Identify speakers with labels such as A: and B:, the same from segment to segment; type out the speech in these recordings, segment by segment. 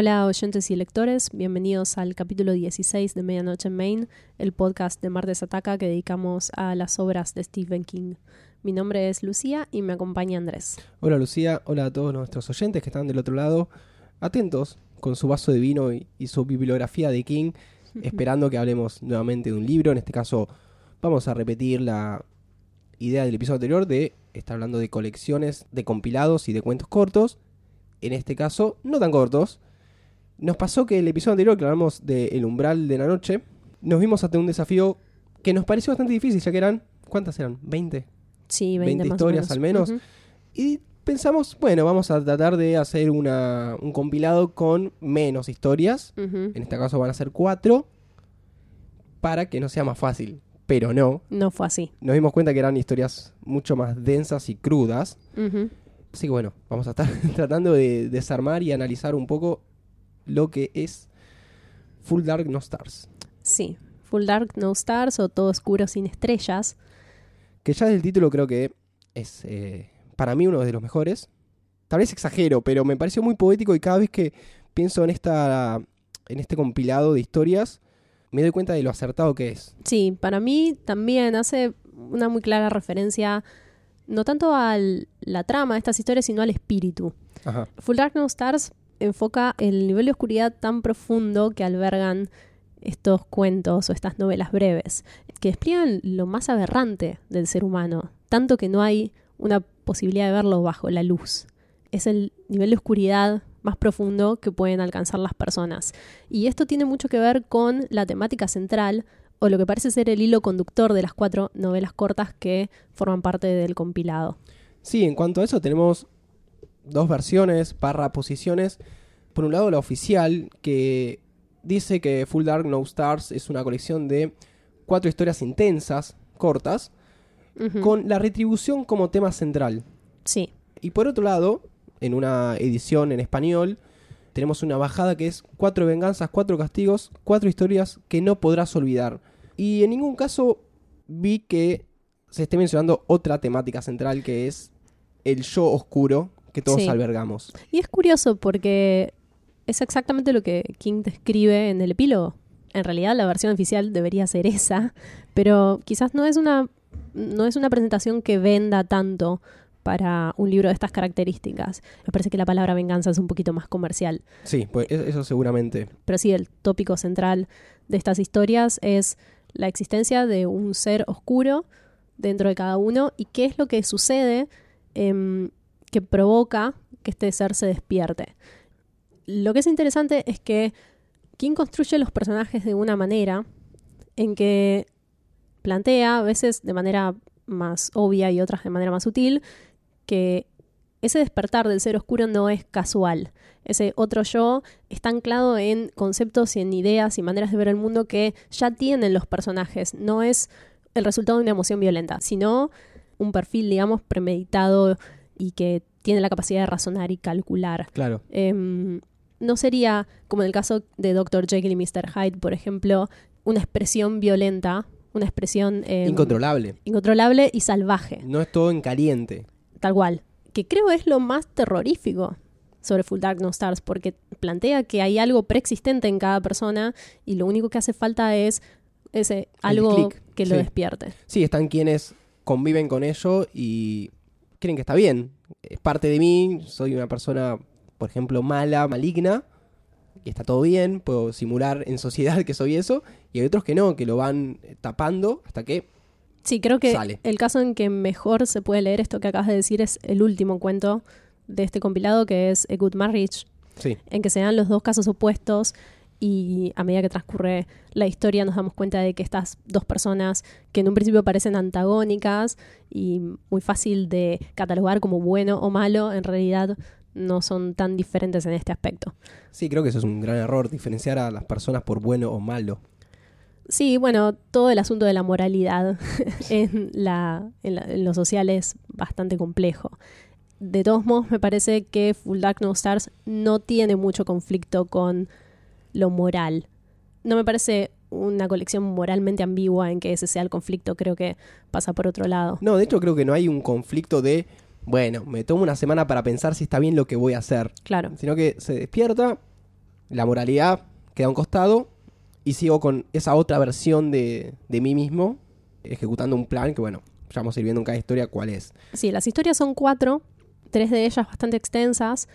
A: Hola oyentes y lectores, bienvenidos al capítulo 16 de Medianoche en Maine, el podcast de Martes Ataca que dedicamos a las obras de Stephen King. Mi nombre es Lucía y me acompaña Andrés.
B: Hola Lucía, hola a todos nuestros oyentes que están del otro lado, atentos con su vaso de vino y, y su bibliografía de King, esperando que hablemos nuevamente de un libro. En este caso vamos a repetir la idea del episodio anterior de estar hablando de colecciones de compilados y de cuentos cortos. En este caso, no tan cortos. Nos pasó que el episodio anterior que hablamos de El umbral de la noche, nos vimos ante un desafío que nos pareció bastante difícil, ya que eran, ¿cuántas eran? ¿20?
A: Sí, 20,
B: 20
A: más o
B: historias
A: menos.
B: al menos. Y pensamos, bueno, vamos a tratar de hacer una, un compilado con menos historias. En este caso van a ser cuatro. Para que no sea más fácil. Pero no.
A: No fue así.
B: Nos dimos cuenta que eran historias mucho más densas y crudas. Así que bueno, vamos a estar tratando de desarmar y analizar un poco lo que es Full Dark No Stars.
A: Sí, Full Dark No Stars o Todo Oscuro sin Estrellas.
B: Que ya del título creo que es eh, para mí uno de los mejores. Tal vez exagero, pero me pareció muy poético y cada vez que pienso en esta en este compilado de historias me doy cuenta de lo acertado que es.
A: Sí, para mí también hace una muy clara referencia no tanto a la trama de estas historias, sino al espíritu.
B: Ajá.
A: Full Dark No Stars enfoca el nivel de oscuridad tan profundo que albergan estos cuentos o estas novelas breves, que despliegan lo más aberrante del ser humano, tanto que no hay una posibilidad de verlo bajo la luz. Es el nivel de oscuridad más profundo que pueden alcanzar las personas. Y esto tiene mucho que ver con la temática central o lo que parece ser el hilo conductor de las cuatro novelas cortas que forman parte del compilado.
B: Sí, en cuanto a eso tenemos dos versiones, barra posiciones. Por un lado la oficial que dice que Full Dark No Stars es una colección de cuatro historias intensas, cortas, con la retribución como tema central.
A: Sí,
B: Y por otro lado, en una edición en español, tenemos una bajada que es cuatro venganzas, cuatro castigos, cuatro historias que no podrás olvidar. Y en ningún caso vi que se esté mencionando otra temática central que es el yo oscuro que todos
A: Sí.
B: albergamos.
A: Y es curioso porque es exactamente lo que King describe en el epílogo. En realidad la versión oficial debería ser esa, pero quizás no es una, no es una presentación que venda tanto para un libro de estas características. Me parece que la palabra venganza es un poquito más comercial.
B: Sí, pues e- eso seguramente.
A: Pero sí, el tópico central de estas historias es la existencia de un ser oscuro dentro de cada uno y qué es lo que sucede em, que provoca que este ser se despierte. Lo que es interesante es que King construye los personajes de una manera en que plantea, a veces de manera más obvia y otras de manera más sutil, que ese despertar del ser oscuro no es casual. Ese otro yo está anclado en conceptos y en ideas y maneras de ver el mundo que ya tienen los personajes. No es el resultado de una emoción violenta, sino un perfil, digamos, premeditado y que tiene la capacidad de razonar y calcular.
B: Claro.
A: Em, no sería, como en el caso de Dr. Jekyll y Mr. Hyde, por ejemplo, una expresión violenta, una expresión em,
B: Incontrolable.
A: incontrolable y salvaje,
B: No es todo en caliente.
A: tal cual. Que creo es lo más terrorífico sobre Full Dark No Stars, porque plantea que hay algo preexistente en cada persona y lo único que hace falta es ese algo que lo
B: sí.
A: despierte.
B: Sí, están quienes conviven con ello y creen que está bien. Es parte de mí, soy una persona, por ejemplo, mala, maligna, y está todo bien, puedo simular en sociedad que soy eso, y hay otros que no, que lo van eh, tapando hasta que...
A: Sí, creo que
B: Sale.
A: el caso en que mejor se puede leer esto que acabas de decir es el último cuento de este compilado, que es A Good Marriage,
B: Sí,
A: en que se dan los dos casos opuestos y a medida que transcurre la historia nos damos cuenta de que estas dos personas que en un principio parecen antagónicas y muy fácil de catalogar como bueno o malo, en realidad no son tan diferentes en este aspecto.
B: sí, creo que eso es un gran error, diferenciar a las personas por bueno o malo.
A: Sí, bueno, todo el asunto de la moralidad en, la, en, la- en lo social es bastante complejo. De todos modos, me parece que Full Dark No Stars no tiene mucho conflicto con lo moral. No me parece una colección moralmente ambigua en que ese sea el conflicto, creo que pasa por otro lado.
B: No, de hecho creo que no hay un conflicto de, bueno, me tomo una semana para pensar si está bien lo que voy a hacer,
A: Claro.
B: sino que se despierta, La moralidad queda a un costado y sigo con esa otra versión de, de mí mismo, ejecutando un plan que, bueno, ya vamos a ir viendo en cada historia cuál es.
A: Sí, las historias son cuatro, tres de ellas bastante extensas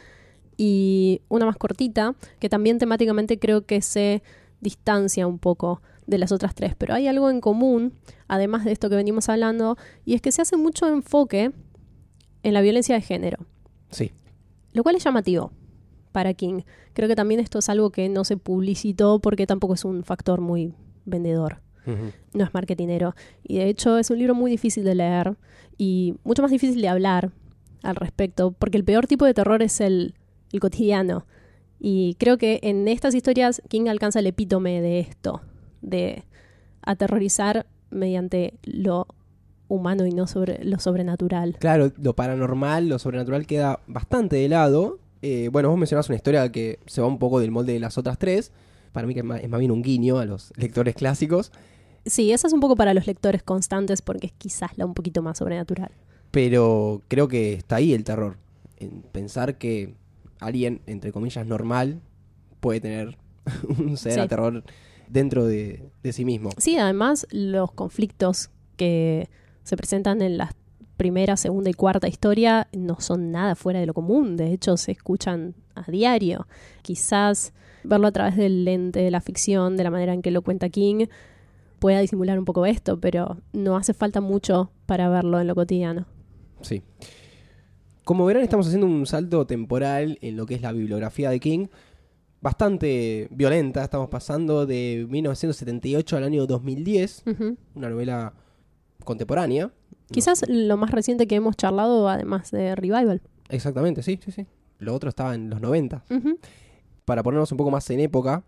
A: y una más cortita, que también temáticamente creo que se distancia un poco de las otras tres. Pero hay algo en común, además de esto que venimos hablando, y es que se hace mucho enfoque en la violencia de género,
B: Sí,
A: lo cual es llamativo para King. Creo que también esto es algo que no se publicitó porque tampoco es un factor muy vendedor no es marketinero. Y de hecho es un libro muy difícil de leer y mucho más difícil de hablar al respecto, porque el peor tipo de terror es el, el cotidiano. Y creo que en estas historias King alcanza el epítome de esto, de aterrorizar mediante lo humano y no sobre lo sobrenatural.
B: Claro, lo paranormal, lo sobrenatural queda bastante de lado. Eh, bueno, vos mencionás una historia que se va un poco del molde de las otras tres. Para mí que es más, es más bien un guiño a los lectores clásicos.
A: Sí, esa es un poco para los lectores constantes porque es quizás la un poquito más sobrenatural.
B: Pero creo que está ahí el terror. En pensar que alguien, entre comillas, normal, puede tener un ser
A: Sí.
B: a terror dentro de, de sí mismo.
A: Sí, además los conflictos que se presentan en la primera, segunda y cuarta historia no son nada fuera de lo común, de hecho se escuchan a diario. Quizás verlo a través del lente de la ficción, de la manera en que lo cuenta King, pueda disimular un poco esto, pero no hace falta mucho para verlo en lo cotidiano.
B: Sí. Como verán, estamos haciendo un salto temporal en lo que es la bibliografía de King. Bastante violenta. Estamos pasando de 1978 al año 2010.
A: Ujú.
B: Una novela contemporánea.
A: Quizás lo más reciente que hemos charlado, además de Revival.
B: Exactamente, sí, sí, sí. Lo otro estaba en los 90.
A: Ujú.
B: Para ponernos un poco más en época,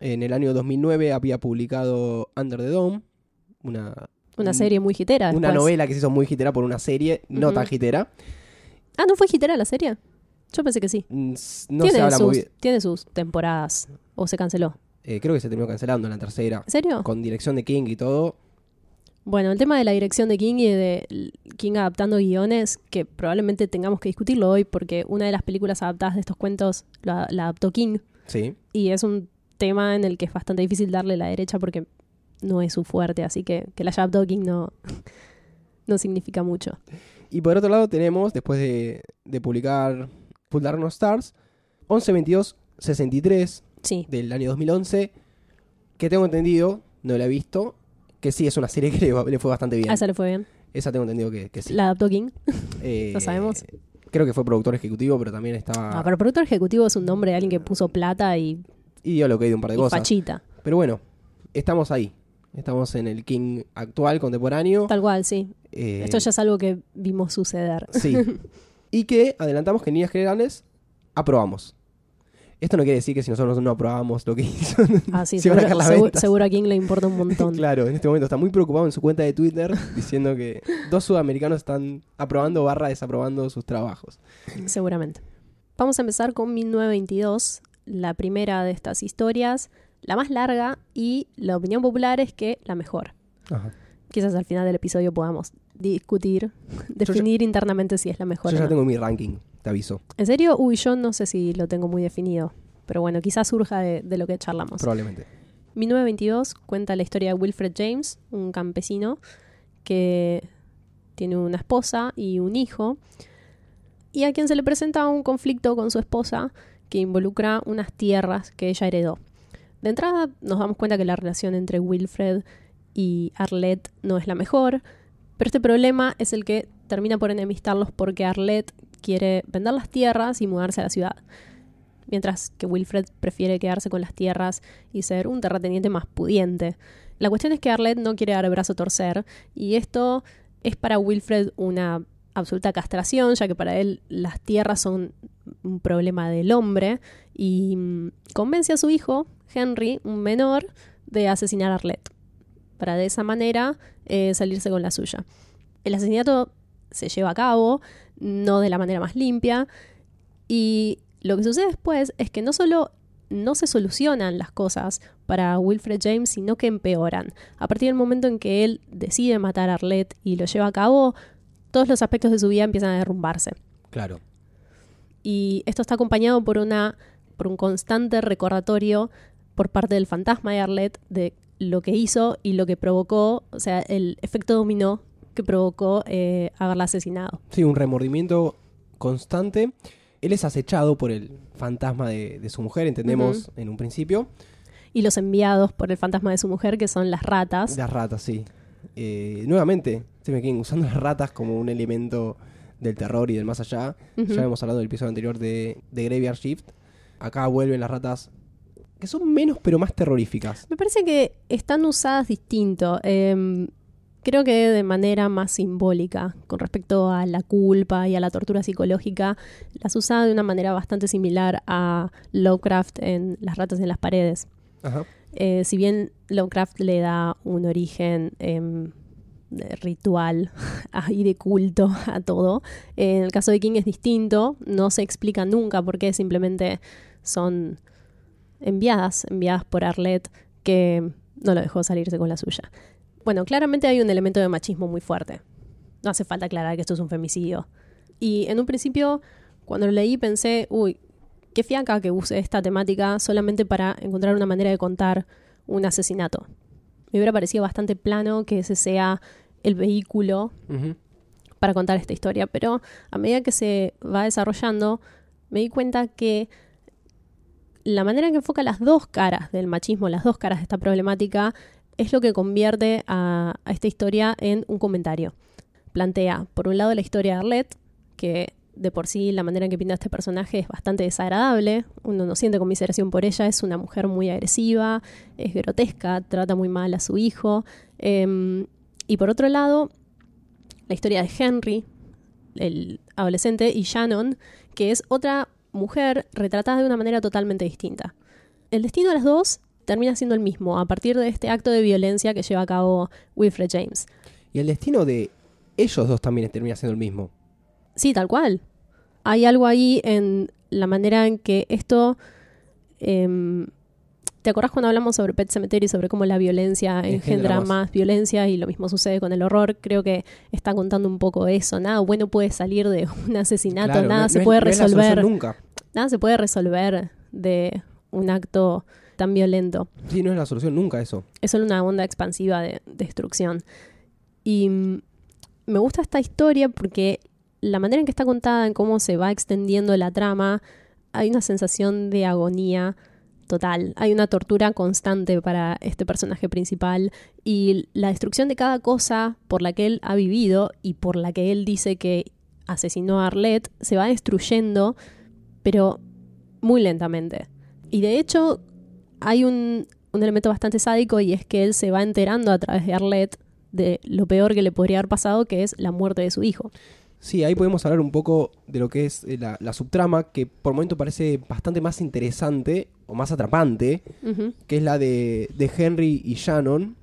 B: en el año 2009 había publicado Under the Dome, una,
A: Una
B: un-
A: serie muy hitera.
B: una
A: después.
B: novela que se hizo muy hitera por una serie, no tan hitera.
A: Ah, ¿no fue hitera la serie? Yo pensé que sí.
B: Mm, No se
A: tiene,
B: habla
A: sus,
B: muy bien.
A: tiene sus temporadas. ¿O se canceló?
B: Eh, creo que se terminó cancelando en la tercera.
A: ¿En serio?
B: Con dirección de King y todo.
A: Bueno, el tema de la dirección de King y de King adaptando guiones, que probablemente tengamos que discutirlo hoy, porque una de las películas adaptadas de estos cuentos la, la adaptó King,
B: Sí.
A: y es un tema en el que es bastante difícil darle la derecha porque no es su fuerte, así que que la haya adaptado King no, no significa mucho.
B: Y por otro lado tenemos, después de, de publicar Full No Stars, 1122-63
A: Sí,
B: del año 2011, que tengo entendido, no la he visto, que sí es una serie que le, fue bastante bien.
A: a esa le fue bien.
B: Esa tengo entendido que, que sí.
A: La adaptó King.
B: Eh,
A: ¿Lo sabemos?
B: Creo que fue productor ejecutivo, pero también estaba...
A: Ah, pero productor ejecutivo es un nombre de alguien que puso plata y,
B: Y dio lo que hay de un par de
A: y
B: cosas.
A: fachita.
B: Pero bueno, estamos ahí. Estamos en el King actual, contemporáneo.
A: Tal cual, sí.
B: Eh,
A: Esto ya es algo que vimos suceder.
B: Sí. y que adelantamos que en líneas generales aprobamos. Esto no quiere decir que si nosotros no aprobamos lo que hizo,
A: Ah, sí,
B: se van a
A: seguro,
B: caer las
A: seguro-
B: ventas.
A: seguro a King le importa un montón.
B: Claro, en este momento está muy preocupado en su cuenta de Twitter diciendo que dos sudamericanos están aprobando barra desaprobando sus trabajos.
A: Seguramente. Vamos a empezar con 1922, la primera de estas historias, la más larga y la opinión popular es que la mejor. Quizás al final del episodio podamos discutir, definir internamente si es la mejor.
B: Yo
A: o
B: ya
A: no.
B: tengo mi ranking, te aviso,
A: ¿En serio? Uy, yo no sé si lo tengo muy definido. Pero bueno, quizás surja de, de lo que charlamos.
B: probablemente.
A: 1922 cuenta la historia de Wilfred James, un campesino que tiene una esposa y un hijo, y a quien se le presenta un conflicto con su esposa que involucra unas tierras que ella heredó. De entrada nos damos cuenta que la relación entre Wilfred y Arlette no es la mejor, pero este problema es el que termina por enemistarlos porque Arlette quiere vender las tierras y mudarse a la ciudad, mientras que Wilfred prefiere quedarse con las tierras y ser un terrateniente más pudiente. La cuestión es que Arlette no quiere dar el brazo a torcer y esto es para Wilfred una absoluta castración, ya que para él las tierras son un problema del hombre y mm, convence a su hijo, Henry, un menor, de asesinar a Arlette, para de esa manera eh, salirse con la suya. El asesinato se lleva a cabo, no de la manera más limpia, y lo que sucede después es que no solo no se solucionan las cosas para Wilfred James, sino que empeoran. A partir del momento en que él decide matar a Arlette y lo lleva a cabo, todos los aspectos de su vida empiezan a derrumbarse.
B: Claro.
A: Y esto está acompañado por una por un constante recordatorio por parte del fantasma de Arlette de lo que hizo y lo que provocó, o sea, el efecto dominó que provocó eh, haberla asesinado.
B: Sí, un remordimiento constante. Él es acechado por el fantasma de, de su mujer, entendemos en un principio.
A: Y los enviados por el fantasma de su mujer, que son las ratas.
B: Las ratas, sí. Eh, nuevamente, se me usando las ratas como un elemento del terror y del más allá. Ya hemos hablado del episodio anterior de, de Graveyard Shift. Acá vuelven las ratas que son menos pero más terroríficas.
A: Me parece que están usadas distinto. eh, creo que de manera más simbólica con respecto a la culpa y a la tortura psicológica. Las usa de una manera bastante similar a Lovecraft en Las ratas en las paredes.
B: Ajá.
A: Eh, si bien Lovecraft le da un origen de ritual y de culto a todo, eh, en el caso de King es distinto, no se explica nunca por qué, simplemente son enviadas, enviadas por Arlette, que no lo dejó salirse con la suya. Bueno, claramente hay un elemento de machismo muy fuerte. No hace falta aclarar que esto es un femicidio. Y en un principio, cuando lo leí, pensé, uy, qué fiaca que use esta temática solamente para encontrar una manera de contar un asesinato. Me hubiera parecido bastante plano que ese sea el vehículo para contar esta historia, pero a medida que se va desarrollando, me di cuenta que la manera en que enfoca las dos caras del machismo, las dos caras de esta problemática, es lo que convierte a, esta historia en un comentario. Plantea, por un lado, la historia de Arlette, que de por sí la manera en que pinta este personaje es bastante desagradable, uno no siente conmiseración por ella, es una mujer muy agresiva, es grotesca, trata muy mal a su hijo. em, y por otro lado, la historia de Henry, el adolescente, y Shannon, que es otra mujer retratada de una manera totalmente distinta. El destino de las dos termina siendo el mismo a partir de este acto de violencia que lleva a cabo Wilfred James.
B: Y el destino de ellos dos también termina siendo el mismo.
A: Sí, tal cual. Hay algo ahí en la manera en que esto... em, ¿Te acordás cuando hablamos sobre Pet Cemetery, sobre cómo la violencia
B: Engendra
A: engendra
B: más.
A: más. violencia y lo mismo sucede con el horror? Creo que está contando un poco eso. Nada bueno puede salir de un asesinato,
B: Claro,
A: nada
B: no-
A: se
B: no
A: puede
B: es
A: resolver.
B: nunca.
A: Nada se puede resolver de un acto tan violento.
B: Sí, no es la solución nunca eso.
A: Es solo una onda expansiva de destrucción. Y mm, me gusta esta historia porque la manera en que está contada, en cómo se va extendiendo la trama, hay una sensación de agonía total. Hay una tortura constante para este personaje principal y la destrucción de cada cosa por la que él ha vivido y por la que él dice que asesinó a Arlette se va destruyendo, pero muy lentamente. Y de hecho, hay un, un elemento bastante sádico y es que él se va enterando a través de Arlette de lo peor que le podría haber pasado, que es la muerte de su hijo.
B: Sí, ahí podemos hablar un poco de lo que es eh, la, la subtrama, que por momento parece bastante más interesante o más atrapante, que es la de, de Henry y Shannon.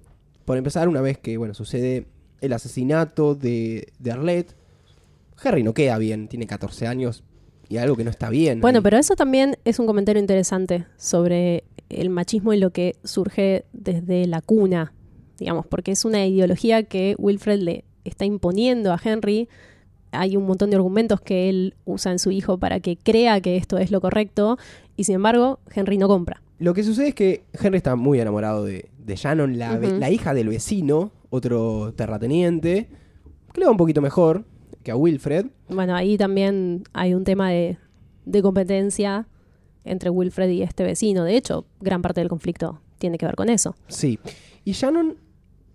B: Por empezar, una vez que bueno sucede el asesinato de, de Arlette, Henry no queda bien, tiene 14 años y algo que no está bien.
A: Bueno,
B: ahí.
A: pero eso también es un comentario interesante sobre el machismo y lo que surge desde la cuna, digamos, porque es una ideología que Wilfred le está imponiendo a Henry. Hay un montón de argumentos que él usa en su hijo para que crea que esto es lo correcto y sin embargo Henry no compra.
B: Lo que sucede es que Henry está muy enamorado de, de Shannon, la, la hija del vecino, otro terrateniente, que le va un poquito mejor que a Wilfred.
A: Bueno, ahí también hay un tema de, de competencia entre Wilfred y este vecino. De hecho, gran parte del conflicto tiene que ver con eso.
B: Sí. Y Shannon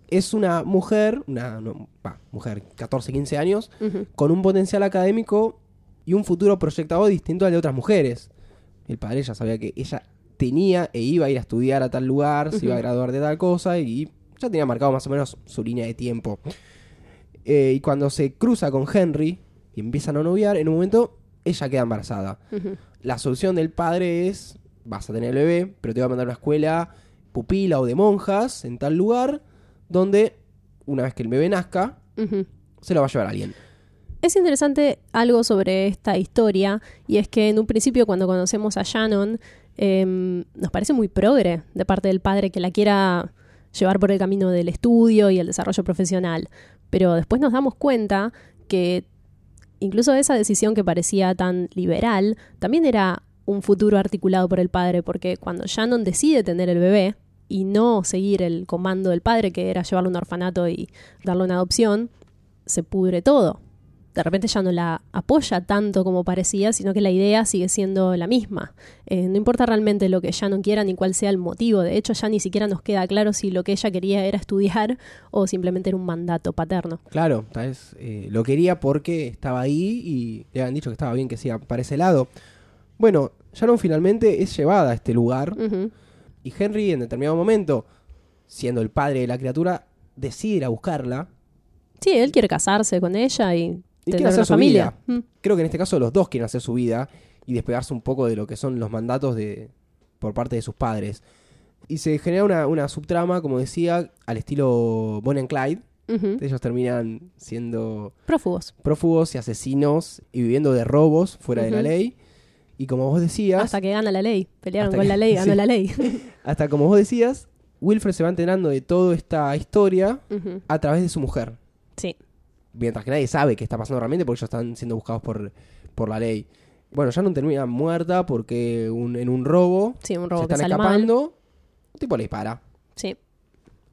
B: es una mujer, una no, va, mujer, 14, 15 años, con un potencial académico y un futuro proyectado distinto al de otras mujeres. El padre ya sabía que ella tenía e iba a ir a estudiar a tal lugar, se iba a graduar de tal cosa y ya tenía marcado más o menos su línea de tiempo. Eh, y cuando se cruza con Henry y empiezan a noviar, en un momento ella queda embarazada. La solución del padre es, vas a tener el bebé, pero te va a mandar a una escuela pupila o de monjas en tal lugar, donde una vez que el bebé nazca, se lo va a llevar alguien.
A: Es interesante algo sobre esta historia y es que en un principio cuando conocemos a Shannon em, nos parece muy progre de parte del padre que la quiera llevar por el camino del estudio y el desarrollo profesional, pero después nos damos cuenta que incluso esa decisión que parecía tan liberal también era un futuro articulado por el padre, porque cuando Shannon decide tener el bebé y no seguir el comando del padre, que era llevarlo a un orfanato y darle una adopción, se pudre todo. De repente ya no la apoya tanto como parecía, sino que la idea sigue siendo la misma. Eh, no importa realmente lo que Shannon quiera ni cuál sea el motivo. De hecho, ya ni siquiera nos queda claro si lo que ella quería era estudiar o simplemente era un mandato paterno.
B: Claro, tal vez eh, lo quería porque estaba ahí y le habían dicho que estaba bien que siga para ese lado. Bueno, Shannon finalmente es llevada a este lugar y Henry en determinado momento, siendo el padre de la criatura, decide ir a buscarla.
A: Sí, él quiere casarse con ella y,
B: Y
A: tener
B: quiere hacer su
A: familia.
B: vida.
A: Mm.
B: Creo que en este caso los dos quieren hacer su vida y despegarse un poco de lo que son los mandatos de por parte de sus padres. Y se genera una, una subtrama, como decía, al estilo Bonnie and Clyde. Ellos terminan siendo
A: Prófugos.
B: prófugos y asesinos y viviendo de robos fuera de la ley. Y como vos decías,
A: Hasta que gana la ley. Pelearon con
B: que-
A: la ley, ganó
B: sí.
A: la ley.
B: hasta como vos decías, Wilfred se va enterando de toda esta historia a través de su mujer.
A: Sí.
B: Mientras que nadie sabe qué está pasando realmente porque ellos están siendo buscados por, por la ley. Bueno, ya no termina muerta porque un- en un robo
A: Sí, un
B: se
A: robo que
B: están
A: mal.
B: escapando. Un tipo le dispara
A: Sí.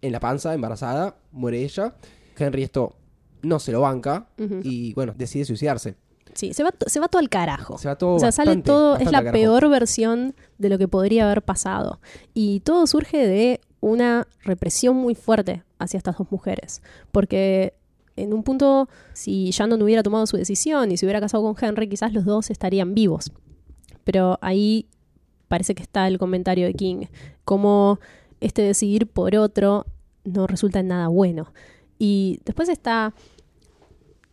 B: en la panza, embarazada, muere ella. Henry esto no se lo banca y bueno, decide suicidarse.
A: Sí, se va, se va todo al carajo.
B: Se va todo
A: o sea, sale todo, es la peor versión de lo que podría haber pasado. Y todo surge de una represión muy fuerte hacia estas dos mujeres. Porque en un punto, si Shannon hubiera tomado su decisión y se hubiera casado con Henry, quizás los dos estarían vivos. Pero ahí parece que está el comentario de King. Como este decidir por otro no resulta en nada bueno. Y después está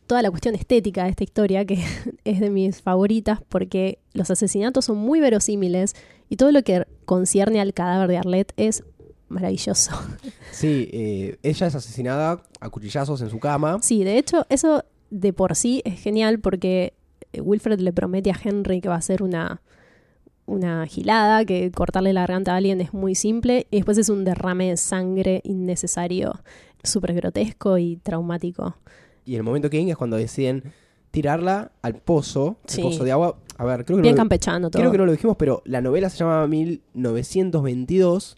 A: toda la cuestión estética de esta historia, que es de mis favoritas, porque los asesinatos son muy verosímiles y todo lo que concierne al cadáver de Arlette es maravilloso.
B: Sí, eh, ella es asesinada a cuchillazos en su cama.
A: Sí, de hecho, eso de por sí es genial porque eh, Wilfred le promete a Henry que va a hacer una, una gilada, que cortarle la garganta a alguien es muy simple, y después es un derrame de sangre innecesario, súper grotesco y traumático.
B: Y el momento King es cuando deciden tirarla al pozo,
A: Sí.
B: el pozo de agua. A ver, creo que,
A: Bien
B: no,
A: campechano todo.
B: creo que no lo dijimos, pero la novela se llama 1922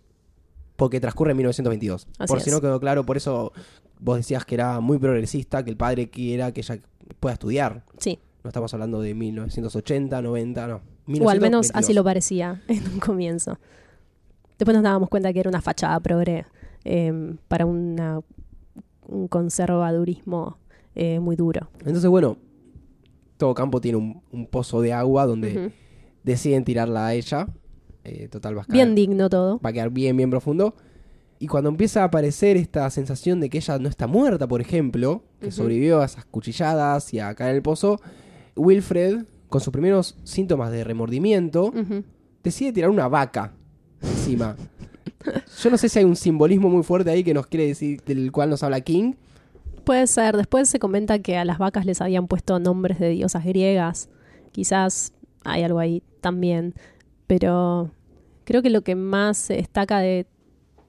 B: porque transcurre en 1922.
A: Así
B: por si
A: es.
B: no quedó claro, por eso vos decías que era muy progresista, que el padre quiera que ella pueda estudiar.
A: Sí,
B: No estamos hablando de 1980, 90, no.
A: o al menos
B: 1922.
A: así lo parecía en un comienzo. Después nos dábamos cuenta que era una fachada progre eh, para una, un conservadurismo eh, muy duro.
B: Entonces, bueno, todo campo tiene un, un pozo de agua donde deciden tirarla a ella. Eh, total, va a,
A: Bien digno todo.
B: va a quedar bien, bien profundo. Y cuando empieza a aparecer esta sensación de que ella no está muerta, por ejemplo, que sobrevivió a esas cuchilladas y a caer en el pozo, Wilfred, con sus primeros síntomas de remordimiento, decide tirar una vaca encima. Yo no sé si hay un simbolismo muy fuerte ahí que nos quiere decir, del cual nos habla King.
A: Puede ser. Después se comenta que a las vacas les habían puesto nombres de diosas griegas. Quizás hay algo ahí también. Pero creo que lo que más se destaca de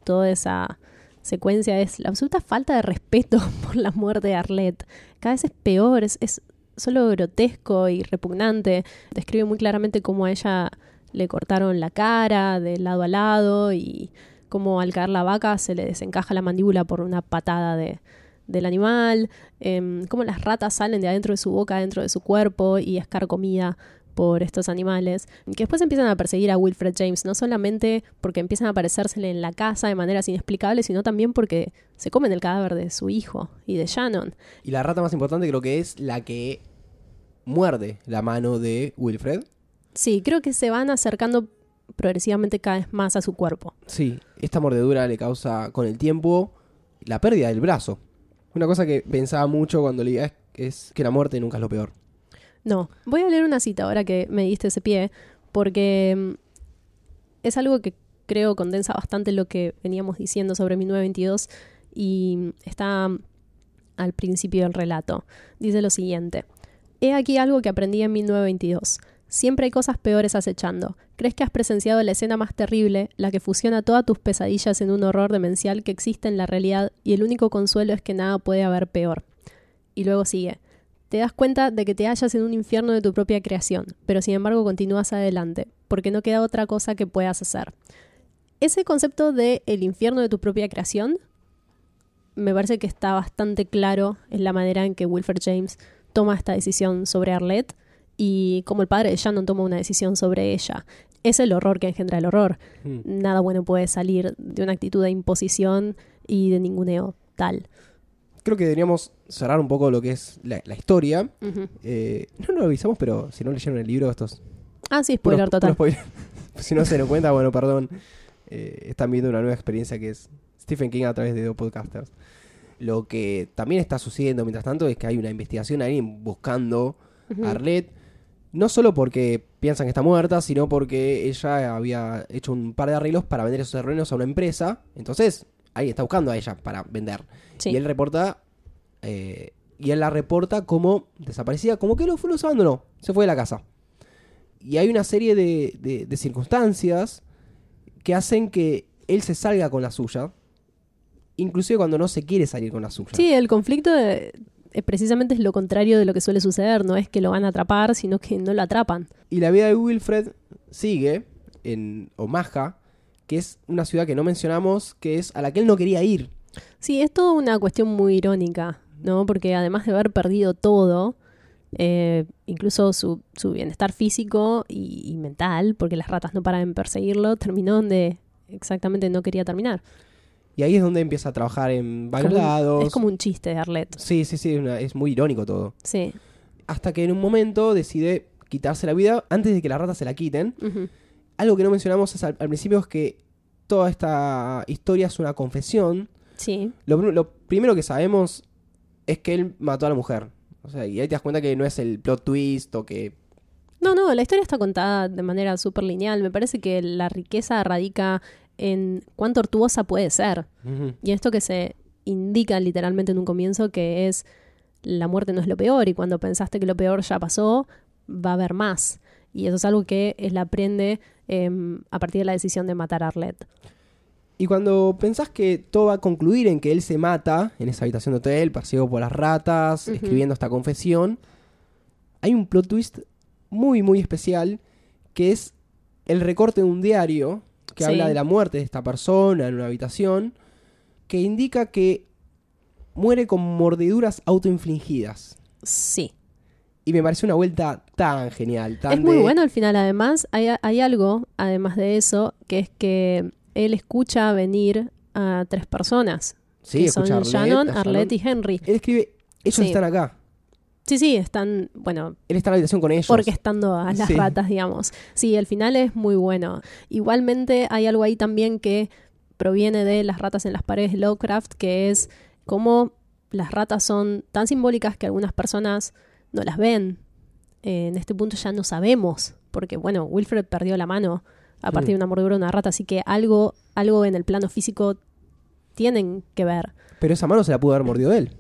A: toda esa secuencia es la absoluta falta de respeto por la muerte de Arlette. Cada vez es peor, es, solo grotesco y repugnante. Describe muy claramente cómo a ella le cortaron la cara de lado a lado y cómo al caer la vaca se le desencaja la mandíbula por una patada de, del animal, em, cómo las ratas salen de adentro de su boca, dentro de su cuerpo y es carcomida por estos animales, que después empiezan a perseguir a Wilfred James, no solamente porque empiezan a aparecérsele en la casa de maneras inexplicables, sino también porque se comen el cadáver de su hijo y de Shannon.
B: Y la rata más importante creo que es la que muerde la mano de Wilfred.
A: Sí, creo que se van acercando progresivamente cada vez más a su cuerpo.
B: Sí, esta mordedura le causa con el tiempo la pérdida del brazo. Una cosa que pensaba mucho cuando leía es, es que la muerte nunca es lo peor.
A: No, voy a leer una cita ahora que me diste ese pie, porque mm, es algo que creo condensa bastante lo que veníamos diciendo sobre 1922 y mm, está al principio del relato. Dice lo siguiente. He aquí algo que aprendí en 1922. Siempre hay cosas peores acechando. ¿Crees que has presenciado la escena más terrible, la que fusiona todas tus pesadillas en un horror demencial que existe en la realidad y el único consuelo es que nada puede haber peor? Y luego sigue. Te das cuenta de que te hallas en un infierno de tu propia creación, pero sin embargo continúas adelante, porque no queda otra cosa que puedas hacer. Ese concepto de el infierno de tu propia creación me parece que está bastante claro en la manera en que Wilfred James toma esta decisión sobre Arlette y como el padre de Shannon toma una decisión sobre ella. Es el horror que engendra el horror.
B: Mm.
A: Nada bueno puede salir de una actitud de imposición y de ninguneo tal.
B: Creo que deberíamos cerrar un poco lo que es la, la historia. Eh, no lo avisamos, pero si no leyeron el libro, estos
A: Ah, sí, spoiler total.
B: spoiler. si no se dieron cuenta, bueno, perdón. Eh, están viendo una nueva experiencia que es Stephen King a través de dos podcasters. Lo que también está sucediendo mientras tanto es que hay una investigación ahí buscando a Arlette. No solo porque piensan que está muerta, sino porque ella había hecho un par de arreglos para vender esos terrenos a una empresa. Entonces, ahí está buscando a ella para vender.
A: Sí.
B: Y él reporta. eh, y él la reporta como desaparecida, como que lo, los abandonó, se fue de la casa. Y hay una serie de, de- de circunstancias que hacen que él se salga con la suya, inclusive cuando no se quiere salir con la suya.
A: Sí, el conflicto de- eh, precisamente es lo contrario de lo que suele suceder. No es que lo van a atrapar, sino que no lo atrapan.
B: Y la vida de Wilfred sigue en Omaha, que es una ciudad que no mencionamos, que es a la que él no quería ir.
A: Sí, es toda una cuestión muy irónica, ¿no? Porque además de haber perdido todo, eh, incluso su, su bienestar físico y, y mental, porque las ratas no paran de perseguirlo, terminó donde exactamente no quería terminar.
B: Y ahí es donde empieza a trabajar en varios
A: Como un-
B: lados.
A: es como un chiste de Arlette.
B: Sí, sí, sí, es una- es muy irónico todo.
A: Sí.
B: Hasta que en un momento decide quitarse la vida antes de que las ratas se la quiten. Algo que no mencionamos al principio es que toda esta historia es una confesión.
A: Sí.
B: Lo, pr- lo primero que sabemos es que él mató a la mujer. O sea, y ahí te das cuenta que no es el plot twist o que...
A: No, no, la historia está contada de manera súper lineal. Me parece que la riqueza radica en cuán tortuosa puede ser.
B: Ujú.
A: Y esto que se indica literalmente en un comienzo que es la muerte no es lo peor y cuando pensaste que lo peor ya pasó, va a haber más. Y eso es algo que él aprende em, a partir de la decisión de matar a Arlette.
B: Y cuando pensás que todo va a concluir en que él se mata en esa habitación de hotel, perseguido por las ratas, escribiendo esta confesión, hay un plot twist muy, muy especial que es el recorte de un diario que
A: Sí.
B: habla de la muerte de esta persona en una habitación, que indica que muere con mordeduras autoinfligidas.
A: Sí.
B: Y me parece una vuelta tan genial, tan
A: Es muy
B: de-
A: bueno al final, además. Hay, hay algo, además de eso, que es que él escucha venir a tres personas.
B: Sí,
A: que son
B: Arlette,
A: Shannon, Arlette y Henry.
B: Él escribe, ellos
A: Sí.
B: están acá.
A: Sí, sí, están, bueno,
B: Él está en la habitación con ellos.
A: orquestando a las
B: Sí.
A: ratas, digamos. Sí, el final es muy bueno. Igualmente hay algo ahí también que proviene de las ratas en las paredes de Lovecraft, que es cómo las ratas son tan simbólicas que algunas personas no las ven. Eh, en este punto ya no sabemos, porque bueno, Wilfred perdió la mano a partir de una mordedura de una rata, así que algo, algo en el plano físico tienen que ver.
B: Pero esa mano se la pudo haber mordido él.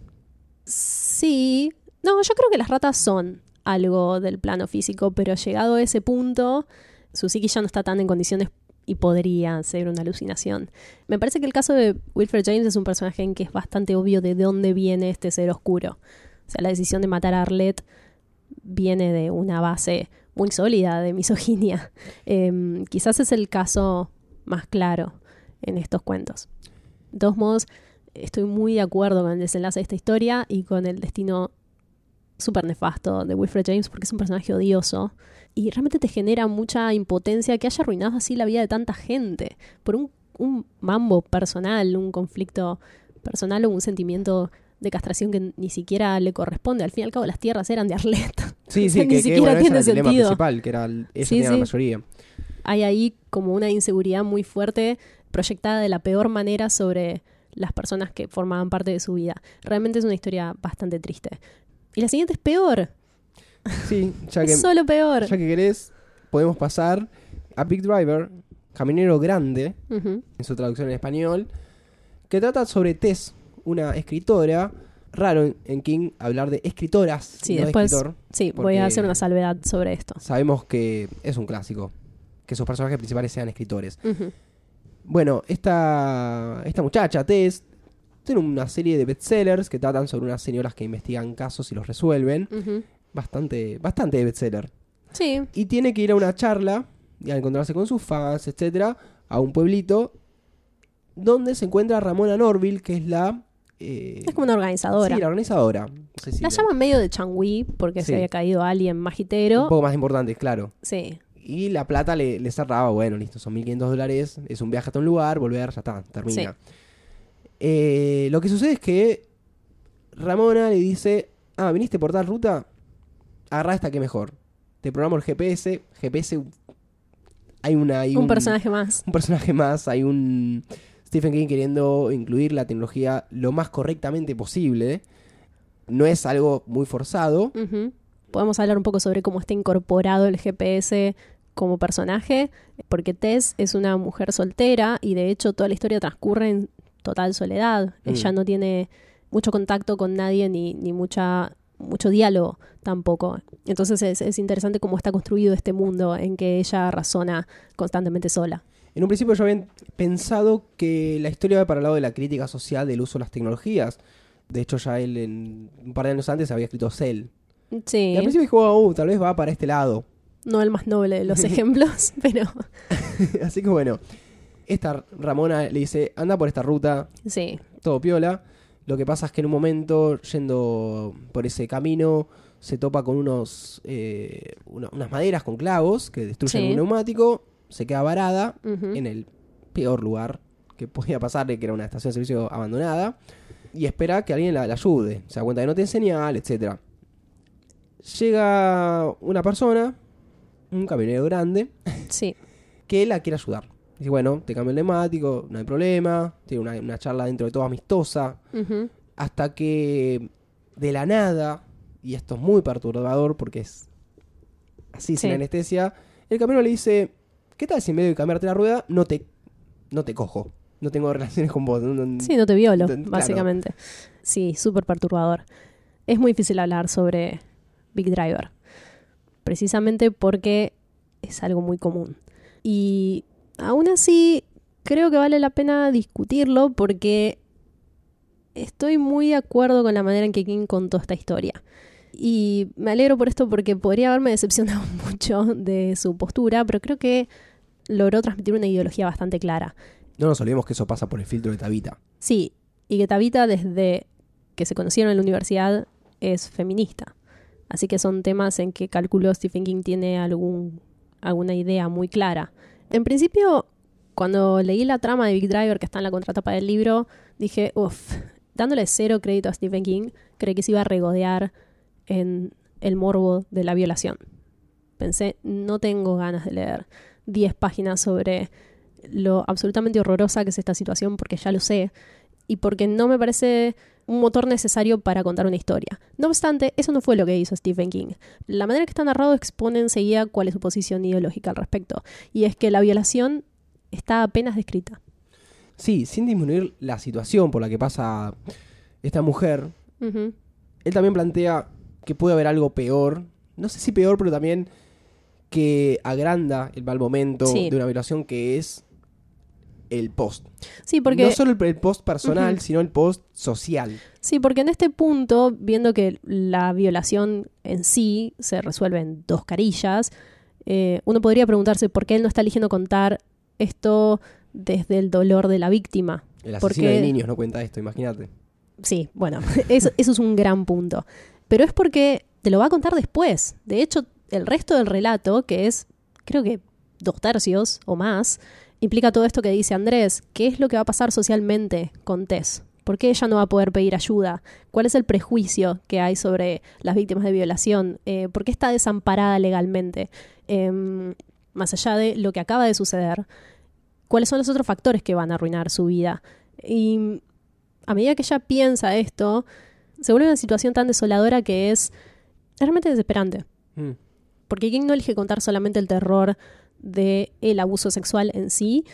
A: Sí. No, yo creo que las ratas son algo del plano físico, pero llegado a ese punto, su psique ya no está tan en condiciones y podría ser una alucinación. Me parece que el caso de Wilfred James es un personaje en que es bastante obvio de dónde viene este ser oscuro. O sea, la decisión de matar a Arlette viene de una base muy sólida de misoginia. Em, quizás es el caso más claro en estos cuentos. De todos modos, estoy muy de acuerdo con el desenlace de esta historia y con el destino súper nefasto de Wilfred James porque es un personaje odioso y realmente te genera mucha impotencia que haya arruinado así la vida de tanta gente por un, un mambo personal, un conflicto personal o un sentimiento de castración que ni siquiera le corresponde. Al fin y al cabo las tierras eran de Arlette.
B: Sí,
A: O
B: sí,
A: sea,
B: que,
A: ni
B: que, ese era el
A: sentido.
B: principal, que era el,
A: Sí,
B: la mayoría.
A: Hay ahí como una inseguridad muy fuerte proyectada de la peor manera sobre las personas que formaban parte de su vida. Realmente es una historia bastante triste. Y la siguiente es peor.
B: Sí, ya que,
A: solo peor.
B: ya que querés, podemos pasar a Big Driver, Caminero Grande, en su traducción en español, que trata sobre Tess, una escritora. Raro en, King hablar de escritoras,
A: Sí,
B: no de escritor.
A: Sí, voy a hacer una salvedad sobre esto.
B: Sabemos que es un clásico, que sus personajes principales sean escritores. Bueno, esta, esta muchacha, Tess, tiene una serie de bestsellers que tratan sobre unas señoras que investigan casos y los resuelven. Bastante, bastante de bestseller.
A: Sí,
B: Y tiene que ir a una charla y a encontrarse con sus fans, etcétera, a un pueblito donde se encuentra Ramona Norville, que es la eh,
A: es como una organizadora.
B: Sí, la organizadora.
A: La
B: la-
A: llaman medio de Changui porque
B: Sí.
A: se había caído alguien magitero.
B: un poco más importante, claro.
A: Sí,
B: Y la plata le, le cerraba, bueno, listo, son 1.500 dólares, es un viaje hasta un lugar, volver, ya está, termina. Eh, lo que sucede es que Ramona le dice, ah, viniste por tal ruta, agarrá esta que mejor. Te programo el GPS, GPS, hay una... hay
A: un personaje más.
B: un personaje más, hay un Stephen King queriendo incluir la tecnología lo más correctamente posible. No es algo muy forzado.
A: Podemos hablar un poco sobre cómo está incorporado el GPS como personaje, porque Tess es una mujer soltera y de hecho toda la historia transcurre en total soledad.
B: Mm.
A: Ella no tiene mucho contacto con nadie ni, ni mucha mucho diálogo tampoco. Entonces es, es interesante cómo está construido este mundo en que ella razona constantemente sola.
B: En un principio yo había pensado que la historia va para el lado de la crítica social del uso de las tecnologías. De hecho, ya él en, un par de años antes había escrito Cell.
A: Sí,
B: Y al principio dije, oh, uh, tal vez va para este lado.
A: no el más noble de los ejemplos, pero
B: Así que bueno, esta Ramona le dice, anda por esta ruta,
A: sí.
B: todo piola. Lo que pasa es que en un momento, yendo por ese camino, se topa con unos eh, una- unas maderas con clavos que destruyen
A: Sí.
B: un neumático, se queda varada en el peor lugar que podía pasarle, que era una estación de servicio abandonada, y espera que alguien la, la ayude. Se da cuenta que no tiene señal, etcétera. Llega una persona, un camionero grande,
A: Sí,
B: que la quiere ayudar. Dice, bueno, te cambio el neumático, no hay problema. Tiene una, una charla dentro de todo amistosa. Hasta que de la nada, y esto es muy perturbador porque es así sin anestesia, el camionero le dice, ¿qué tal si en vez de cambiarte la rueda, no te, no te cojo? No tengo relaciones con vos. no-
A: Sí, no te violo,
B: Claro.
A: básicamente. Sí, súper perturbador. Es muy difícil hablar sobre Big Driver, precisamente porque es algo muy común. Y aún así, creo que vale la pena discutirlo porque estoy muy de acuerdo con la manera en que King contó esta historia. Y me alegro por esto porque podría haberme decepcionado mucho de su postura, pero creo que logró transmitir una ideología bastante clara.
B: No nos olvidemos que eso pasa por el filtro de Tabita.
A: Sí, y que Tabita desde que se conocieron en la universidad es feminista. Así que son temas en que calculo Stephen King tiene algún, alguna idea muy clara. En principio, cuando leí la trama de Big Driver que está en la contratapa del libro, dije, uff, dándole cero crédito a Stephen King, creí que se iba a regodear en el morbo de la violación. Pensé, no tengo ganas de leer 10 páginas sobre lo absolutamente horrorosa que es esta situación porque ya lo sé y porque no me parece un motor necesario para contar una historia. No obstante, eso no fue lo que hizo Stephen King. La manera que está narrado expone enseguida cuál es su posición ideológica al respecto, y es que la violación está apenas descrita.
B: Sí, sin disminuir la situación por la que pasa esta mujer, él también plantea que puede haber algo peor. No sé si peor, pero también que agranda el mal momento
A: Sí.
B: de una violación que es el post.
A: Sí, porque
B: No solo el, el post personal, sino el post social.
A: Sí, porque en este punto, viendo que la violación en sí se resuelve en dos carillas, eh, uno podría preguntarse por qué él no está eligiendo contar esto desde el dolor de la víctima.
B: El
A: ¿Por
B: asesino
A: qué?
B: de niños no cuenta esto, imagínate.
A: Sí, bueno, eso, eso es un gran punto. Pero es porque te lo va a contar después. De hecho, el resto del relato, que es creo que dos tercios o más, implica todo esto que dice Andrés. ¿Qué es lo que va a pasar socialmente con Tess? ¿Por qué ella no va a poder pedir ayuda? ¿Cuál es el prejuicio que hay sobre las víctimas de violación? Eh, ¿Por qué está desamparada legalmente? Em, más allá de lo que acaba de suceder, ¿cuáles son los otros factores que van a arruinar su vida? Y a medida que ella piensa esto, se vuelve una situación tan desoladora que es realmente desesperante.
B: Mm.
A: Porque King no elige contar solamente el terror del el abuso sexual en sí,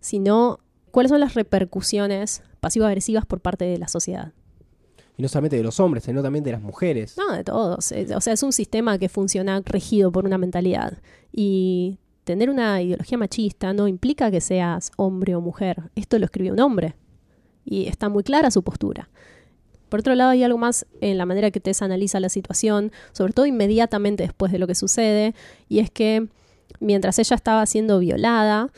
A: sino cuáles son las repercusiones pasivo-agresivas por parte de la sociedad.
B: Y no solamente de los hombres, sino también de las mujeres.
A: No, de todos. O sea, es un sistema que funciona regido por una mentalidad. Y tener una ideología machista no implica que seas hombre o mujer. Esto lo escribió un hombre. y está muy clara su postura. Por otro lado, hay algo más en la manera que Tess analiza la situación, sobre todo inmediatamente después de lo que sucede, y es que mientras ella estaba siendo violada,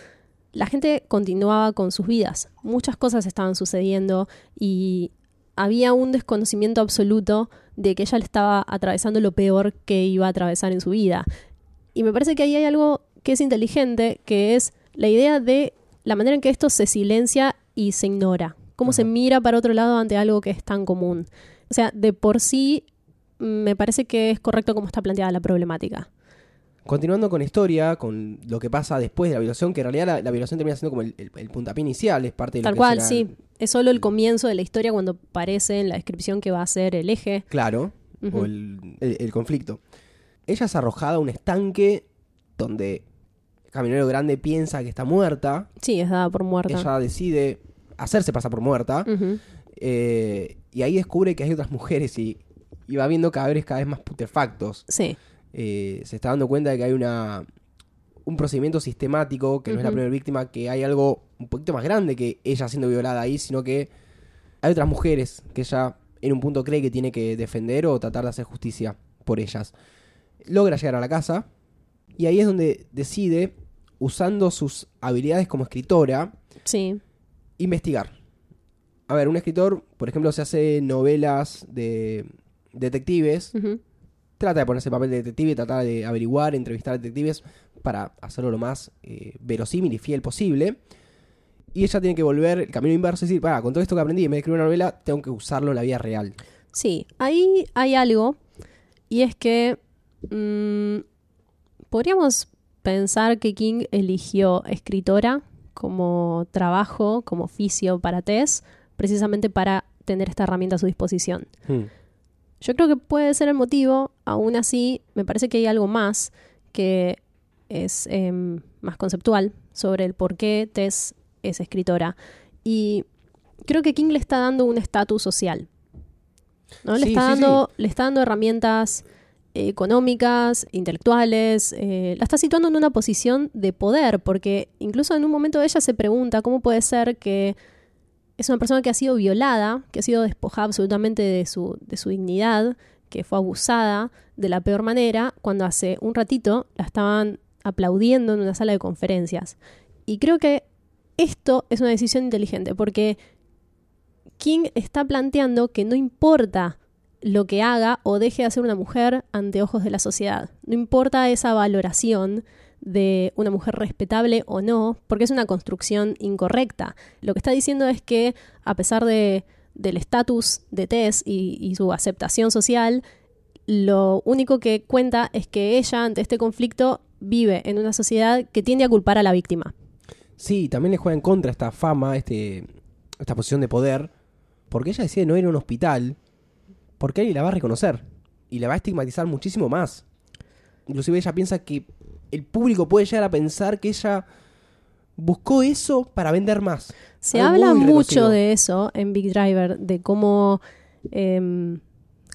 A: la gente continuaba con sus vidas. Muchas cosas estaban sucediendo y había un desconocimiento absoluto de que ella le estaba atravesando lo peor que iba a atravesar en su vida. Y me parece que ahí hay algo que es inteligente, que es la idea de la manera en que esto se silencia y se ignora cómo se mira para otro lado ante algo que es tan común. O sea, de por sí me parece que es correcto cómo está planteada la problemática.
B: Continuando con la historia, con lo que pasa después de la violación, que en realidad la, violación termina siendo como el, puntapié inicial, es parte de
A: Tal cual, sí. Es solo el comienzo de la historia cuando aparece en la descripción que va a ser el eje.
B: Claro, o el, el, conflicto. Ella es arrojada a un estanque donde el camionero grande piensa que está muerta.
A: Sí, es dada por muerta.
B: Ella decide hacerse pasar por muerta. Eh, y ahí descubre que hay otras mujeres y, va viendo cadáveres cada vez más putefactos.
A: Sí.
B: Eh, se está dando cuenta de que hay una un procedimiento sistemático, que no es la primera víctima, que hay algo un poquito más grande que ella siendo violada ahí, sino que hay otras mujeres que ella en un punto cree que tiene que defender o tratar de hacer justicia por ellas. Logra llegar a la casa y ahí es donde decide, usando sus habilidades como escritora,
A: sí
B: investigar. A ver, un escritor, por ejemplo, se hace novelas de detectives, trata de ponerse el papel de detective y tratar de averiguar, entrevistar a detectives para hacerlo lo más eh, verosímil y fiel posible. Y ella tiene que volver el camino inverso y decir, para, con todo esto que aprendí, en vez de escribir una novela, tengo que usarlo en la vida real.
A: Sí, ahí hay algo, y es que mm, podríamos pensar que King eligió escritora como trabajo, como oficio para Tess, precisamente para tener esta herramienta a su disposición. Hmm. Yo creo que puede ser el motivo, aún así me parece que hay algo más que es em, más conceptual sobre el por qué Tess es escritora. Y creo que King le está dando un estatus social. ¿no? Le, está dando, le está dando herramientas económicas, intelectuales, eh, la está situando en una posición de poder, porque incluso en un momento ella se pregunta cómo puede ser que es una persona que ha sido violada, que ha sido despojada absolutamente de su, de su dignidad, que fue abusada de la peor manera, cuando hace un ratito la estaban aplaudiendo en una sala de conferencias. Y creo que esto es una decisión inteligente, porque King está planteando que no importa lo que haga o deje de hacer una mujer ante ojos de la sociedad. No importa esa valoración de una mujer respetable o no, porque es una construcción incorrecta. Lo que está diciendo es que a pesar de, del estatus de Tess y, su aceptación social, lo único que cuenta es que ella ante este conflicto vive en una sociedad que tiende a culpar a la víctima.
B: Sí, también le juega en contra esta fama, este, esta posición de poder, porque ella decide no ir a un hospital porque alguien la va a reconocer y la va a estigmatizar muchísimo más. Inclusive ella piensa que el público puede llegar a pensar que ella buscó eso para vender más.
A: Se habla mucho de eso en Big Driver, de cómo, em,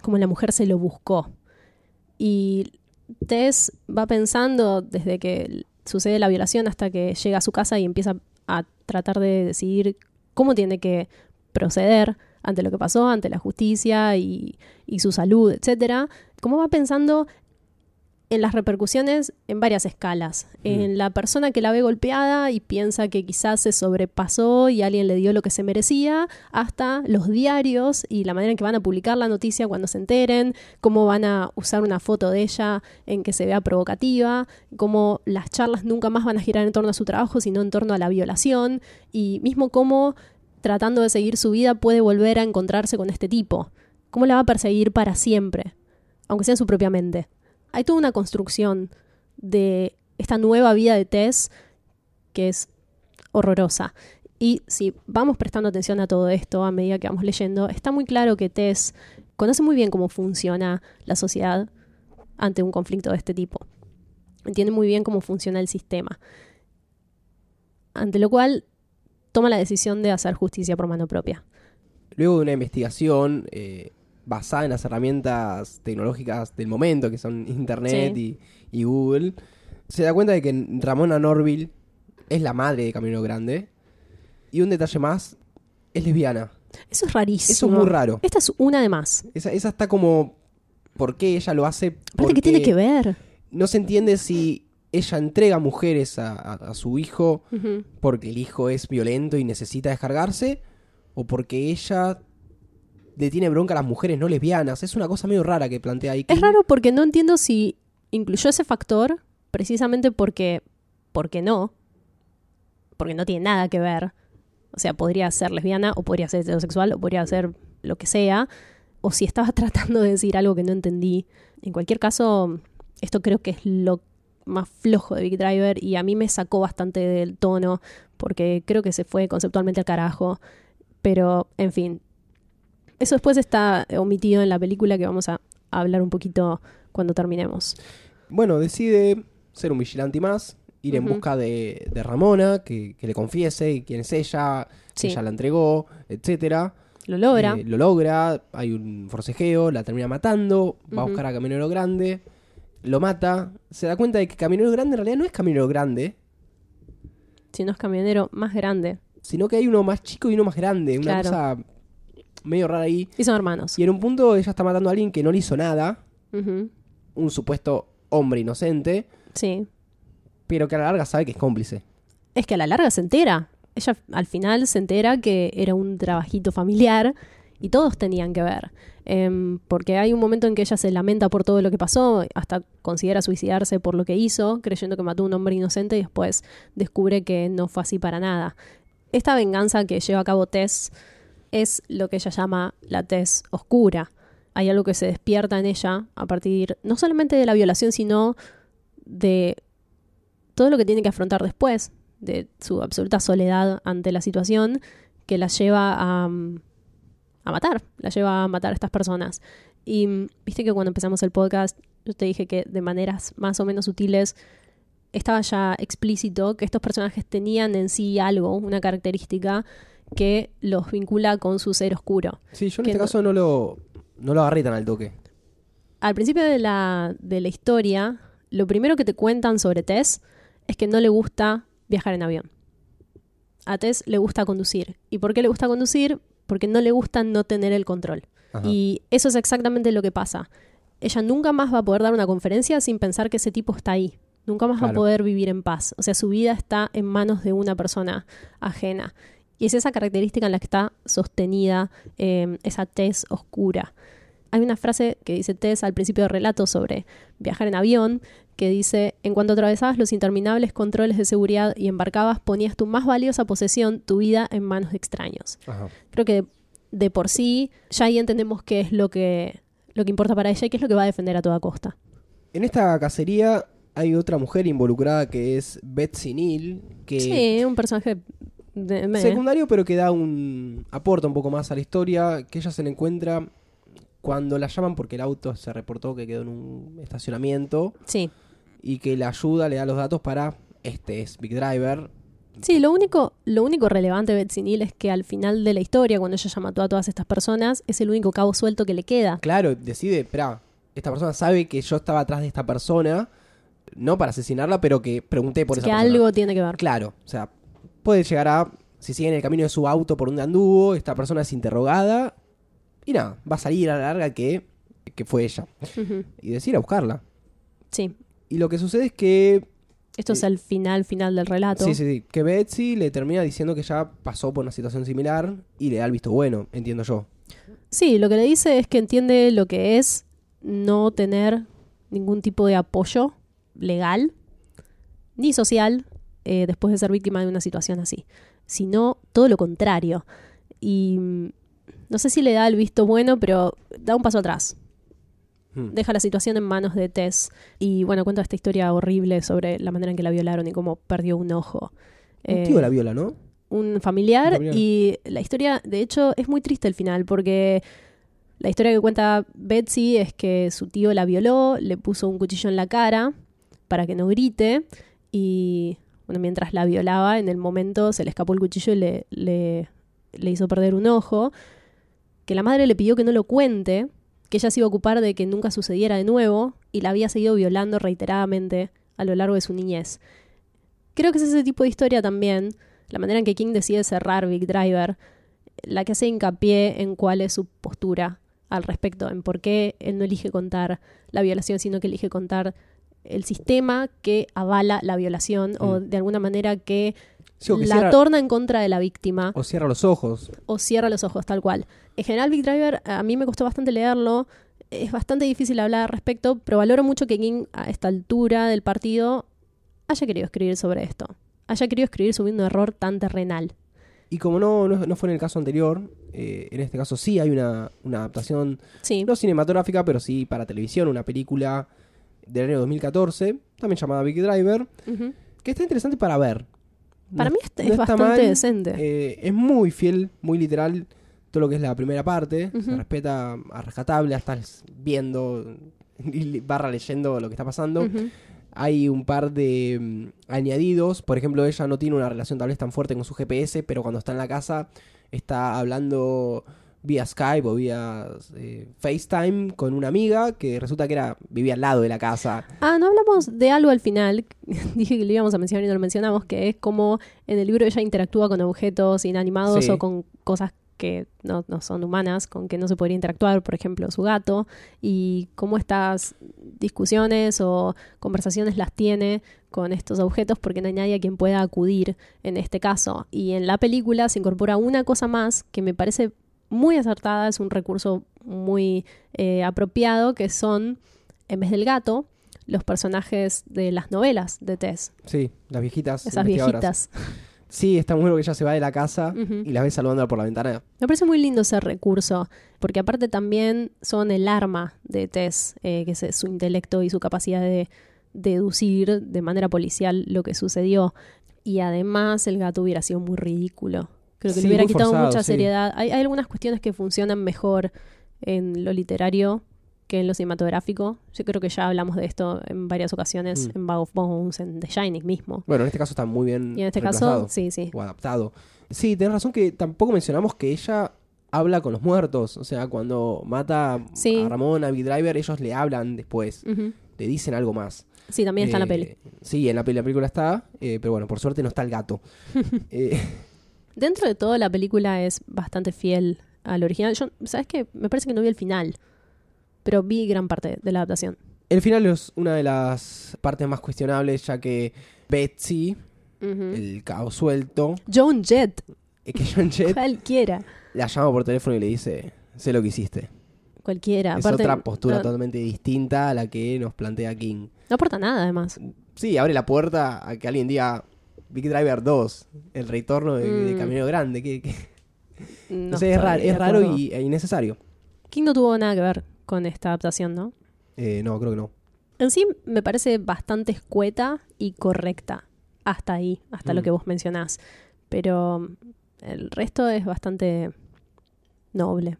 A: cómo la mujer se lo buscó. Y Tess va pensando desde que sucede la violación hasta que llega a su casa y empieza a tratar de decidir cómo tiene que proceder ante lo que pasó, ante la justicia y, su salud, etcétera, cómo va pensando en las repercusiones en varias escalas. Mm. En la persona que la ve golpeada y piensa que quizás se sobrepasó y alguien le dio lo que se merecía, hasta los diarios y la manera en que van a publicar la noticia cuando se enteren, cómo van a usar una foto de ella en que se vea provocativa, cómo las charlas nunca más van a girar en torno a su trabajo, sino en torno a la violación, y mismo cómo tratando de seguir su vida puede volver a encontrarse con este tipo? ¿Cómo la va a perseguir para siempre? Aunque sea en su propia mente. Hay toda una construcción de esta nueva vida de Tess que es horrorosa. Y si vamos prestando atención a todo esto a medida que vamos leyendo, está muy claro que Tess conoce muy bien cómo funciona la sociedad ante un conflicto de este tipo. Entiende muy bien cómo funciona el sistema. Ante lo cual toma la decisión de hacer justicia por mano propia.
B: Luego de una investigación eh, basada en las herramientas tecnológicas del momento, que son Internet y, Google, se da cuenta de que Ramona Norville es la madre de Camino Grande. Y un detalle más, es lesbiana.
A: Eso es rarísimo.
B: Eso es muy raro.
A: Esta es una de más.
B: Esa, esa está como. ¿Por qué ella lo hace?
A: Aparte, ¿qué tiene que ver?
B: No se entiende si ella entrega mujeres a, a- a su hijo porque el hijo es violento y necesita descargarse, o porque ella le tiene bronca a las mujeres no lesbianas. Es una cosa medio rara que plantea ahí.
A: Es raro porque no entiendo si incluyó ese factor precisamente porque, porque no, porque no tiene nada que ver. O sea, podría ser lesbiana o podría ser heterosexual o podría ser lo que sea, o si estaba tratando de decir algo que no entendí. En cualquier caso, esto creo que es lo más flojo de Big Driver y a mí me sacó bastante del tono porque creo que se fue conceptualmente al carajo. Pero, en fin, eso después está omitido en la película que vamos a hablar un poquito cuando terminemos.
B: Bueno, decide ser un vigilante más, ir en busca de, de Ramona, que, que le confiese quién es ella,
A: Sí.
B: ella la entregó, etcétera.
A: Lo logra.
B: Eh, lo logra, hay un forcejeo, la termina matando, va a buscar a Camionero Grande, lo mata, se da cuenta de que Camionero Grande en realidad no es Camionero Grande,
A: si no es camionero más grande.
B: sino que hay uno más chico y uno más grande, una
A: Claro.
B: cosa medio rara ahí.
A: Y son hermanos.
B: Y en un punto ella está matando a alguien que no le hizo nada, un supuesto hombre inocente,
A: Sí.
B: pero que a la larga sabe que es cómplice.
A: Es que a la larga se entera. Ella al final se entera que era un trabajito familiar y todos tenían que ver. Em, porque hay un momento en que ella se lamenta por todo lo que pasó, hasta considera suicidarse por lo que hizo, creyendo que mató a un hombre inocente y después descubre que no fue así para nada. Esta venganza que lleva a cabo Tess es lo que ella llama la Tess oscura. Hay algo que se despierta en ella a partir no solamente de la violación, sino de todo lo que tiene que afrontar después, de su absoluta soledad ante la situación que la lleva a, mm, a matar, la lleva a matar a estas personas. Y mm, viste que cuando empezamos el podcast, yo te dije que de maneras más o menos sutiles estaba ya explícito que estos personajes tenían en sí algo, una característica que los vincula con su ser oscuro.
B: Sí, yo en
A: Que
B: este
A: no-
B: caso no lo, no lo agarré tan al toque.
A: Al principio de la, de la historia, lo primero que te cuentan sobre Tess es que no le gusta viajar en avión. A Tess le gusta conducir. ¿Y por qué le gusta conducir? Porque no le gusta no tener el control.
B: Ajá.
A: Y eso es exactamente lo que pasa. Ella nunca más va a poder dar una conferencia sin pensar que ese tipo está ahí. Nunca más va a poder vivir en paz. O sea, su vida está en manos de una persona ajena. Y es esa característica en la que está sostenida eh, esa tez oscura. Hay una frase que dice Tess al principio del relato sobre viajar en avión, que dice, en cuanto atravesabas los interminables controles de seguridad y embarcabas, ponías tu más valiosa posesión, tu vida, en manos de extraños
B: Ajá.
A: creo que de por sí ya ahí entendemos qué es lo que, lo que importa para ella y qué es lo que va a defender a toda costa.
B: En esta cacería hay otra mujer involucrada que es Betsy Neal, que
A: Sí, un personaje de, me-
B: secundario pero que da un aporta un poco más a la historia, que ella se le encuentra cuando la llaman porque el auto se reportó que quedó en un estacionamiento
A: Sí.
B: y que la ayuda, le da los datos para este es Big Driver.
A: Sí, lo único, lo único relevante de Betsy Neal es que al final de la historia, cuando ella ya mató a todas estas personas, es el único cabo suelto que le queda.
B: Claro, decide, espera, esta persona sabe que yo estaba atrás de esta persona, no para asesinarla, pero que pregunté por
A: Así
B: esa
A: que
B: persona.
A: algo tiene que ver.
B: Claro, o sea, puede llegar a, si sigue en el camino de su auto por donde anduvo, esta persona es interrogada y nada, va a salir a la larga que, que fue ella. Y decir a buscarla.
A: Sí.
B: Y lo que sucede es que,
A: Esto es el final, final del relato.
B: sí, sí, sí, que Betsy le termina diciendo que ya pasó por una situación similar y le da el visto bueno, entiendo yo.
A: Sí, lo que le dice es que entiende lo que es no tener ningún tipo de apoyo legal ni social eh, después de ser víctima de una situación así, sino todo lo contrario. Y mm, no sé si le da el visto bueno, pero da un paso atrás.
B: Hmm.
A: Deja la situación en manos de Tess y bueno, cuenta esta historia horrible sobre la manera en que la violaron y cómo perdió un ojo.
B: Un
A: Eh,
B: tío la viola, ¿no?
A: un familiar,
B: Un familiar.
A: y la historia, de hecho, es muy triste el final porque la historia que cuenta Betsy es que su tío la violó, le puso un cuchillo en la cara para que no grite y bueno, mientras la violaba, en el momento se le escapó el cuchillo y le, le, le hizo perder un ojo, que la madre le pidió que no lo cuente, que ella se iba a ocupar de que nunca sucediera de nuevo y la había seguido violando reiteradamente a lo largo de su niñez. Creo que es ese tipo de historia también, la manera en que King decide cerrar Big Driver, la que hace hincapié en cuál es su postura al respecto, en por qué él no elige contar la violación, sino que elige contar el sistema que avala la violación o
B: Mm.
A: de alguna manera que
B: Sí,
A: la
B: cierra-
A: torna en contra de la víctima
B: o cierra los ojos.
A: o cierra los ojos, tal cual. En general, Big Driver, a mí me costó bastante leerlo. Es bastante difícil hablar al respecto, pero valoro mucho que King, a esta altura del partido, haya querido escribir sobre esto. Haya querido escribir sobre un error tan terrenal.
B: Y como no, no, no fue en el caso anterior, eh, en este caso sí hay una, una adaptación,
A: Sí,
B: no cinematográfica, pero sí para televisión, una película del año 2014, también llamada Big Driver, que está interesante para ver.
A: Para
B: No-
A: mí este
B: no
A: es bastante
B: mal,
A: decente.
B: eh, es muy fiel, muy literal todo lo que es la primera parte. Se respeta a rescatable, estás viendo y barra leyendo lo que está pasando. Hay un par de mm, añadidos. Por ejemplo, ella no tiene una relación tal vez tan fuerte con su GPS, pero cuando está en la casa está hablando vía Skype o vía eh, FaceTime con una amiga que resulta que era vivía al lado de la casa.
A: Ah, no hablamos de algo al final. Dije que lo íbamos a mencionar y no lo mencionamos, que es como en el libro ella interactúa con objetos inanimados
B: Sí.
A: o con cosas que no, no son humanas, con que no se podría interactuar, por ejemplo, su gato, y cómo estas discusiones o conversaciones las tiene con estos objetos porque no hay nadie a quien pueda acudir en este caso. Y en la película se incorpora una cosa más que me parece muy acertada, es un recurso muy eh, apropiado, que son, en vez del gato, los personajes de las novelas de Tess,
B: Sí, las viejitas.
A: esas viejitas.
B: Sí, está muy bueno que ella se va de la casa y la ve saludándola por la ventana.
A: Me parece muy lindo ese recurso, porque aparte también son el arma de Tess, eh, que es su intelecto y su capacidad de deducir de manera policial lo que sucedió. Y además el gato hubiera sido muy ridículo. Creo que
B: Sí,
A: le hubiera quitado
B: forzado,
A: mucha seriedad. Hay, hay algunas cuestiones que funcionan mejor en lo literario que en lo cinematográfico. Yo creo que ya hablamos de esto en varias ocasiones,
B: Mm.
A: en Bag of Bones, en The Shining mismo.
B: Bueno, en este caso está muy bien
A: Y en este caso, sí, sí.
B: o adaptado. Sí, tenés razón que tampoco mencionamos que ella habla con los muertos. O sea, cuando mata
A: Sí.
B: a Ramón, a Big Driver, ellos le hablan después.
A: Ujú.
B: Le dicen algo más.
A: Sí, también está en la
B: Eh,
A: peli.
B: Sí, en la, peli, la película está, eh, pero bueno, por suerte no está el gato. Eh,
A: Dentro de todo, la película es bastante fiel al original. Yo, ¿sabes qué? Me parece que no vi el final, pero vi gran parte de la adaptación.
B: el final es una de las partes más cuestionables, ya que Betsy, el caos suelto,
A: Joan Jett,
B: eh, que John Jett
A: cualquiera,
B: la llama por teléfono y le dice, sé lo que hiciste.
A: cualquiera.
B: es
A: Aparte,
B: otra postura
A: no,
B: totalmente distinta a la que nos plantea King.
A: no aporta nada, además.
B: Sí, abre la puerta a que alguien diga Big Driver 2, el retorno de, de
A: Mm.
B: Camino Grande. Que, que-
A: No
B: no sé, es, raro, es y, e innecesario.
A: King no tuvo nada que ver con esta adaptación, ¿no?
B: Eh, no, creo que no.
A: En sí, me parece bastante escueta y correcta. Hasta ahí, hasta lo
B: Mm.
A: que vos mencionás. Pero mm, el resto es bastante noble.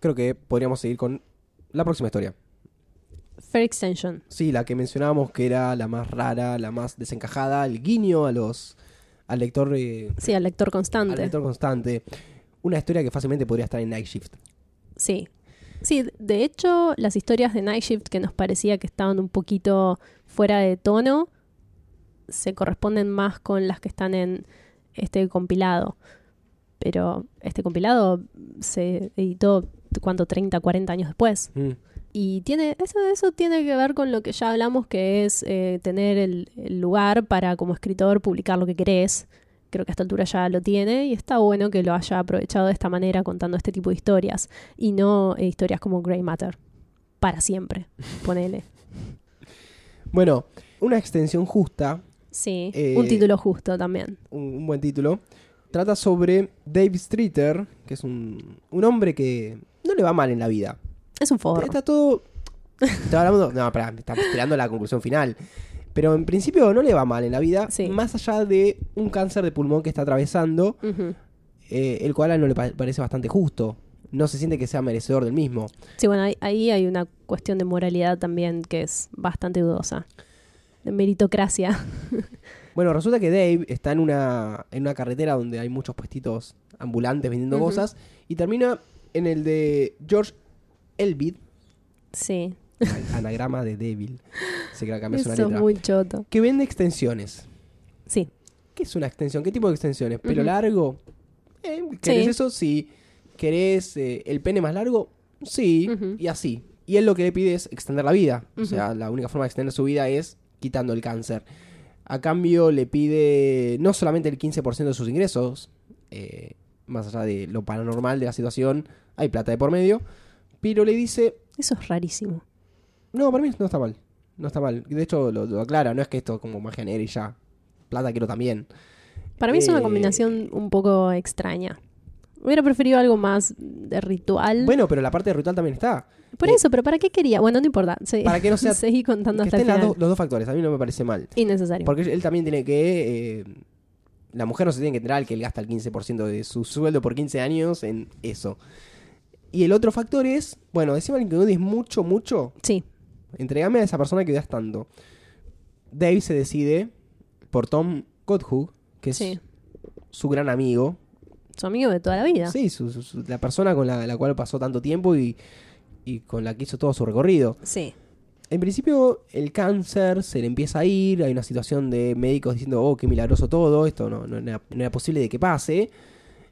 B: Creo que podríamos seguir con la próxima historia.
A: Fair Extension.
B: Sí, la que mencionábamos que era la más rara, la más desencajada, el guiño a los al lector, eh,
A: Sí, al lector
B: al
A: constante.
B: lector constante. Una historia que fácilmente podría estar en Night Shift.
A: Sí. Sí, de hecho, las historias de Night Shift que nos parecía que estaban un poquito fuera de tono se corresponden más con las que están en este compilado. Pero este compilado se editó, ¿cuánto? 30, 40 años después.
B: Mm.
A: Y tiene eso, eso tiene que ver con lo que ya hablamos, que es eh, tener el, el lugar para como escritor publicar lo que querés. Creo que a esta altura ya lo tiene y está bueno que lo haya aprovechado de esta manera contando este tipo de historias y no eh, historias como Grey Matter. Para siempre, ponele.
B: Bueno, una extensión justa,
A: Sí,
B: Eh,
A: un título justo también.
B: un, un buen título, trata sobre Dave Streeter, que es un, un hombre que no le va mal en la vida.
A: Es un forro.
B: Está todo. Está hablando. No, espera, estamos esperando la conclusión final. Pero en principio no le va mal en la vida,
A: Sí.
B: más allá de un cáncer de pulmón que está atravesando, eh, el cual a él no le pa- parece bastante justo. No se siente que sea merecedor del mismo.
A: Sí, bueno, ahí, hay una cuestión de moralidad también que es bastante dudosa. De meritocracia.
B: Bueno, resulta que Dave está en una, en una carretera donde hay muchos puestitos ambulantes vendiendo cosas y termina en el de George Elvid,
A: Sí,
B: anagrama de Devil. Se que la cambias una
A: eso es
B: letra.
A: muy choto.
B: Que vende extensiones.
A: Sí,
B: ¿Qué es una extensión? ¿Qué tipo de extensiones? ¿Pelo largo? Eh, ¿Querés
A: Sí.
B: eso? Sí. ¿Querés eh, el pene más largo? Sí. Y así. Y él lo que le pide es extender la vida. O sea, la única forma de extender su vida es quitando el cáncer. A cambio le pide no solamente el 15% de sus ingresos, eh, más allá de lo paranormal de la situación, hay plata de por medio, pero le dice,
A: Eso es rarísimo.
B: no, para mí no está mal. No está mal. De hecho, lo, lo aclara, no es que esto es como magia negra y ya. Plata quiero también.
A: Para mí es una
B: Eh,
A: combinación un poco extraña. Hubiera preferido algo más de ritual.
B: Bueno, pero la parte de ritual también está.
A: Por
B: eh,
A: eso, pero ¿para qué quería? Bueno, no importa.
B: Para que no sea-
A: Seguí contando
B: Que
A: hasta el
B: estén las
A: final.
B: dos- los dos factores, a mí no me parece mal.
A: Innecesario.
B: Porque él también tiene que... eh, la mujer no se tiene que enterar que él gasta el 15% de su sueldo por 15 años en eso. Y el otro factor es, bueno, alguien que odies mucho, mucho,
A: Sí,
B: entregame a esa persona que odias tanto. Dave se decide por Tom Godhug, que es
A: sí.
B: su gran amigo.
A: Su amigo de toda la vida.
B: Sí, su- su- su- la persona con la, la cual pasó tanto tiempo y, y con la que hizo todo su recorrido.
A: Sí.
B: En principio, el cáncer se le empieza a ir. Hay una situación de médicos diciendo, oh, qué milagroso todo, esto no, no era, no era posible de que pase.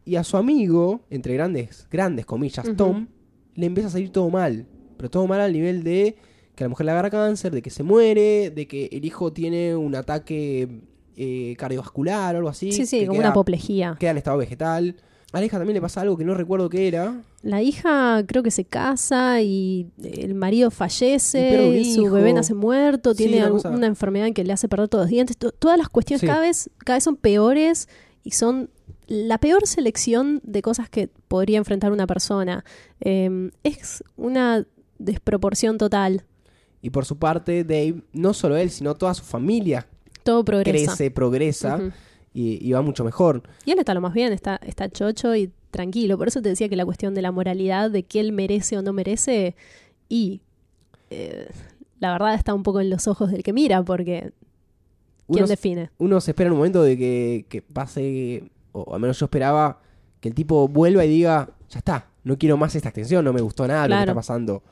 B: Y a su amigo, entre grandes, grandes comillas. Tom, le empieza a salir todo mal. Pero todo mal al nivel de que a la mujer le agarra cáncer, de que se muere, de que el hijo tiene un ataque eh, cardiovascular o algo así.
A: Sí, sí, como
B: queda,
A: una apoplejía.
B: queda en estado vegetal. A la hija también le pasa algo que no recuerdo qué era.
A: La hija creo que se casa y el marido fallece, su bebé nace muerto,
B: Sí,
A: tiene
B: una
A: una enfermedad que le hace perder todos los dientes. To- todas las cuestiones
B: Sí.
A: cada, vez, cada vez son peores y son la peor selección de cosas que podría enfrentar una persona. Eh, es una desproporción total.
B: Y por su parte, Dave, no solo él, sino toda su familia
A: Todo progresa.
B: crece, progresa y, y va mucho mejor.
A: Y él está lo más bien, está, está chocho y tranquilo. Por eso te decía que la cuestión de la moralidad, de que él merece o no merece, y eh, la verdad está un poco en los ojos del que mira, porque ¿quién define?
B: uno se espera en un momento de que, que pase, o al menos yo esperaba, que el tipo vuelva y diga, ya está, no quiero más esta extensión, no me gustó nada lo que está pasando.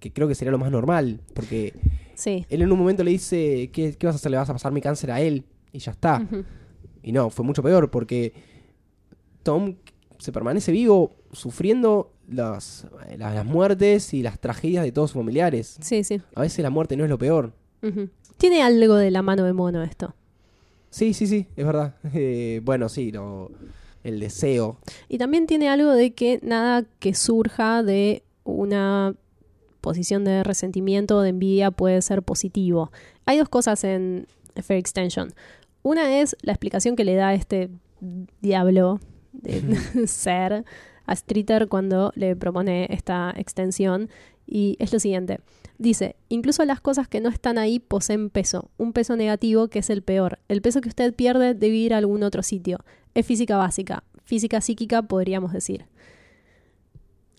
B: Que creo que sería lo más normal, porque
A: Sí.
B: él en un momento le dice, ¿qué, qué vas a hacer? Le vas a pasar mi cáncer a él y ya está. Y no, fue mucho peor porque Tom se permanece vivo sufriendo las, las, las muertes y las tragedias de todos sus familiares.
A: Sí, sí.
B: A veces la muerte no es lo peor.
A: Tiene algo de la mano de mono esto.
B: Sí, sí, sí, es verdad. Eh, bueno, sí, lo- el deseo.
A: Y también tiene algo de que nada que surja de una posición de resentimiento o de envidia puede ser positivo. Hay dos cosas en Fair Extension. Una es la explicación que le da este diablo de ser a Streeter cuando le propone esta extensión. Y es lo siguiente. Dice, incluso las cosas que no están ahí poseen peso, un peso negativo que es el peor. El peso que usted pierde debe ir a algún otro sitio. Es física básica, física psíquica podríamos decir.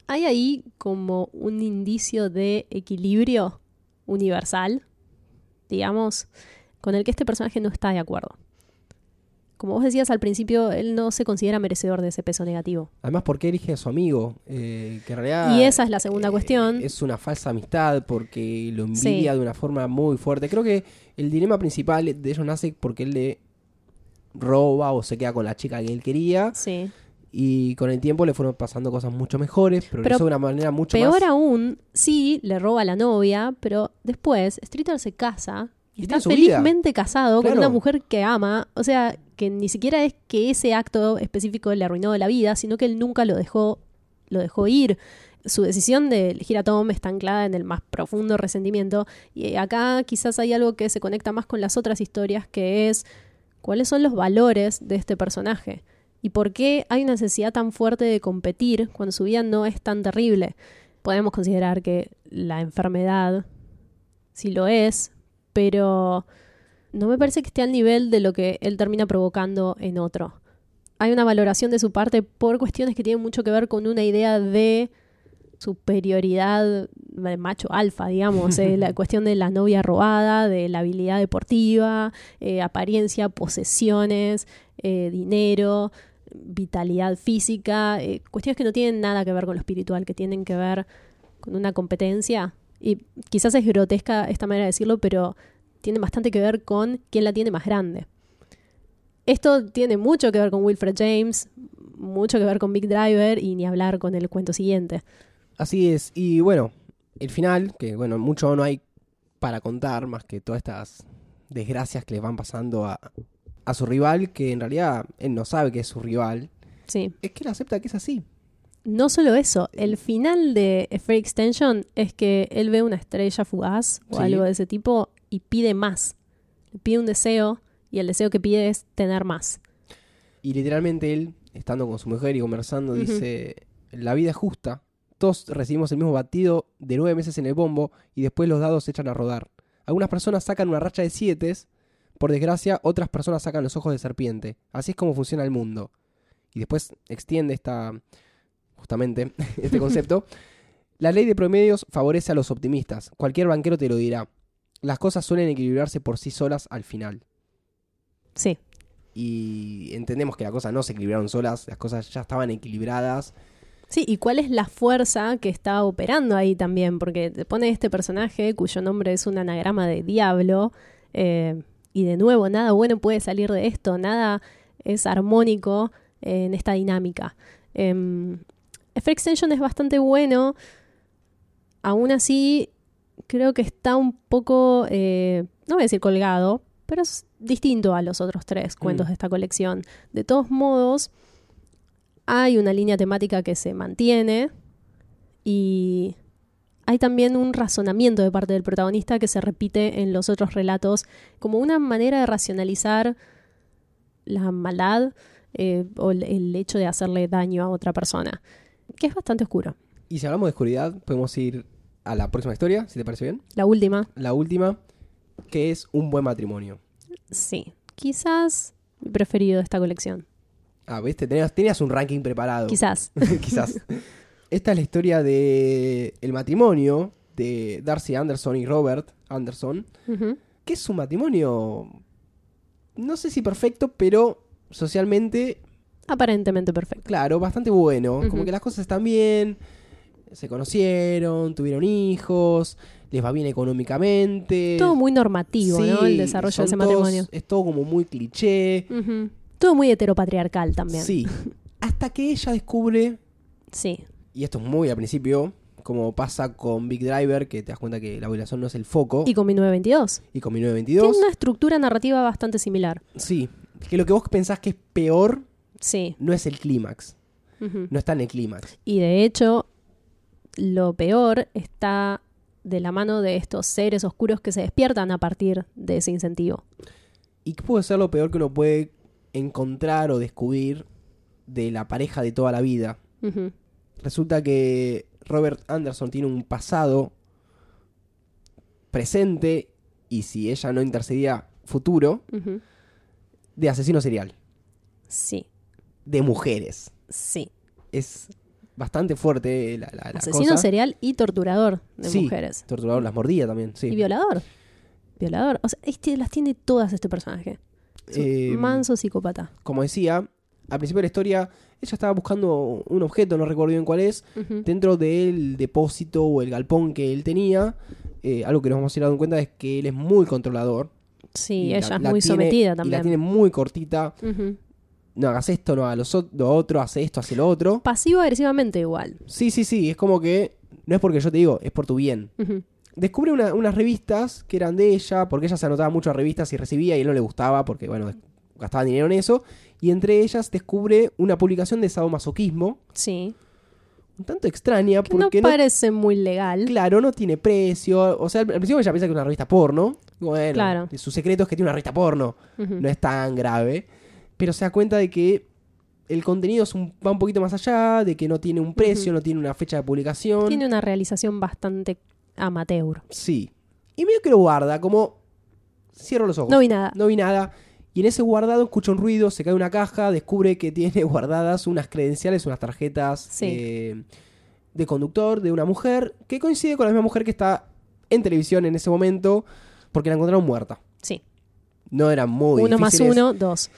A: Hay ahí como un indicio de equilibrio universal, digamos, con el que este personaje no está de acuerdo. Como vos decías al principio, él no se considera merecedor de ese peso negativo.
B: Además, ¿por qué elige a su amigo? Eh, que en realidad,
A: Y esa es la segunda
B: eh,
A: cuestión.
B: Es una falsa amistad porque lo
A: Sí.
B: envidia de una forma muy fuerte. Creo que el dilema principal de ellos nace porque él le roba o se queda con la chica que él quería.
A: Sí.
B: Y con el tiempo le fueron pasando cosas mucho mejores, pero,
A: Pero
B: de una manera mucho
A: Peor
B: más.
A: aún, sí, le roba a la novia, pero después Streeter se casa y, está
B: vida.
A: felizmente casado con una mujer que ama. O sea, que ni siquiera es que ese acto específico le arruinó la vida, sino que él nunca lo dejó, lo dejó ir. Su decisión de elegir a Tom está anclada en el más profundo resentimiento. Y acá quizás hay algo que se conecta más con las otras historias, que es cuáles son los valores de este personaje. ¿Y por qué hay una necesidad tan fuerte de competir cuando su vida no es tan terrible? Podemos considerar que la enfermedad sí lo es, pero no me parece que esté al nivel de lo que él termina provocando en otro. Hay una valoración de su parte por cuestiones que tienen mucho que ver con una idea de superioridad de macho alfa, digamos, eh, la cuestión de la novia robada, de la habilidad deportiva, eh, apariencia, posesiones, eh, dinero, vitalidad física, cuestiones que no tienen nada que ver con lo espiritual, que tienen que ver con una competencia. Y quizás es grotesca esta manera de decirlo, pero tiene bastante que ver con quién la tiene más grande. Esto tiene mucho que ver con Wilfred James, mucho que ver con Big Driver y ni hablar con el cuento siguiente.
B: Así es. Y bueno, el final, que bueno, mucho no hay para contar, más que todas estas desgracias que le van pasando a, a su rival, que en realidad él no sabe que es su rival,
A: Sí.
B: es que él acepta que es así.
A: No solo eso, el final de A Extension es que él ve una estrella fugaz o
B: Sí.
A: algo de ese tipo y pide más. Pide un deseo y el deseo que pide es tener más.
B: Y literalmente él, estando con su mujer y conversando, dice, la vida es justa, todos recibimos el mismo batido de nueve meses en el bombo y después los dados se echan a rodar. Algunas personas sacan una racha de siete, por desgracia otras personas sacan los ojos de serpiente. Así es como funciona el mundo. Y después extiende esta, justamente, este concepto. La ley de promedios favorece a los optimistas. Cualquier banquero te lo dirá. Las cosas suelen equilibrarse por sí solas al final
A: Sí,
B: y entendemos que las cosas no se equilibraron solas, las cosas ya estaban equilibradas.
A: Sí, y cuál es la fuerza que está operando ahí también, porque te pone este personaje cuyo nombre es un anagrama de diablo, eh, y de nuevo, nada bueno puede salir de esto, nada es armónico eh, en esta dinámica. Eh, Free Extension es bastante bueno, aún así creo que está un poco, eh, no voy a decir colgado, pero es distinto a los otros tres cuentos
B: Mm.
A: de esta colección. De todos modos, hay una línea temática que se mantiene y hay también un razonamiento de parte del protagonista que se repite en los otros relatos como una manera de racionalizar la maldad eh, o el hecho de hacerle daño a otra persona, que es bastante oscuro.
B: Y si hablamos de oscuridad, podemos ir a la próxima historia, si te parece bien.
A: La última,
B: La última, que es un buen matrimonio.
A: sí, quizás mi preferido de esta colección.
B: Ah, ¿viste? Tenías, tenías un ranking preparado.
A: Quizás.
B: Quizás. Esta es la historia de el matrimonio de Darcy Anderson y Robert Anderson, que es un matrimonio, no sé si perfecto, pero socialmente
A: Aparentemente perfecto.
B: Claro, bastante bueno. Como que las cosas están bien. Se conocieron, tuvieron hijos, les va bien económicamente.
A: Todo muy normativo, ¿no? El desarrollo de ese
B: todos-
A: matrimonio.
B: Es todo como muy cliché.
A: Todo muy heteropatriarcal también.
B: Sí. Hasta que ella descubre,
A: Sí.
B: y esto es muy al principio, como pasa con Big Driver, que te das cuenta que la violación no es el foco,
A: Y con 1922.
B: y con
A: Tiene
B: 1922.
A: una estructura narrativa bastante similar.
B: Sí. Que lo que vos pensás que es peor
A: Sí.
B: no es el clímax. No está en el clímax.
A: Y de hecho, lo peor está de la mano de estos seres oscuros que se despiertan a partir de ese incentivo.
B: ¿Y qué puede ser lo peor que uno puede encontrar o descubrir de la pareja de toda la vida? Resulta que Robert Anderson tiene un pasado presente y si ella no intercedía futuro de asesino serial,
A: Sí,
B: de mujeres.
A: sí.
B: Es bastante fuerte la, la, la
A: Asesino
B: cosa.
A: serial y torturador de
B: Sí,
A: mujeres.
B: Torturador las mordía también, sí.
A: Y violador. Violador. O sea, este, las tiene todas este personaje. Es un
B: Eh,
A: manso psicópata.
B: Como decía, al principio de la historia, ella estaba buscando un objeto, no recuerdo bien cuál es, dentro del depósito o el galpón que él tenía. eh, algo que nos vamos a ir dando cuenta es que él es muy controlador.
A: Sí, ella
B: la-
A: es muy
B: tiene-
A: sometida
B: Y la
A: también.
B: tiene muy cortita. No hagas esto, no hagas lo, otro, hace esto, hace lo otro.
A: Pasivo-agresivamente igual.
B: Sí, sí, sí, es como que no es porque yo te digo, es por tu bien. Descubre una- unas revistas que eran de ella, porque ella se anotaba mucho a revistas y recibía y no le gustaba, porque bueno, gastaba dinero en eso. Y entre ellas descubre una publicación de sadomasoquismo,
A: Sí.
B: un tanto extraña,
A: Que
B: porque no,
A: parece muy legal.
B: claro, no tiene precio. O sea, al principio ella piensa que es una revista porno. Bueno,
A: Claro.
B: su secreto es que tiene una revista porno. No es tan grave, pero se da cuenta de que el contenido es un- va un poquito más allá, de que no tiene un precio, no tiene una fecha de publicación.
A: Tiene una realización bastante amateur.
B: Sí. Y medio que lo guarda, como cierro los ojos.
A: No vi nada.
B: No vi nada. Y en ese guardado escucha un ruido, se cae una caja, descubre que tiene guardadas unas credenciales, unas tarjetas
A: Sí.
B: eh, de conductor de una mujer que coincide con la misma mujer que está en televisión en ese momento porque la encontraron muerta.
A: Sí.
B: No eran muy
A: uno más uno, dos.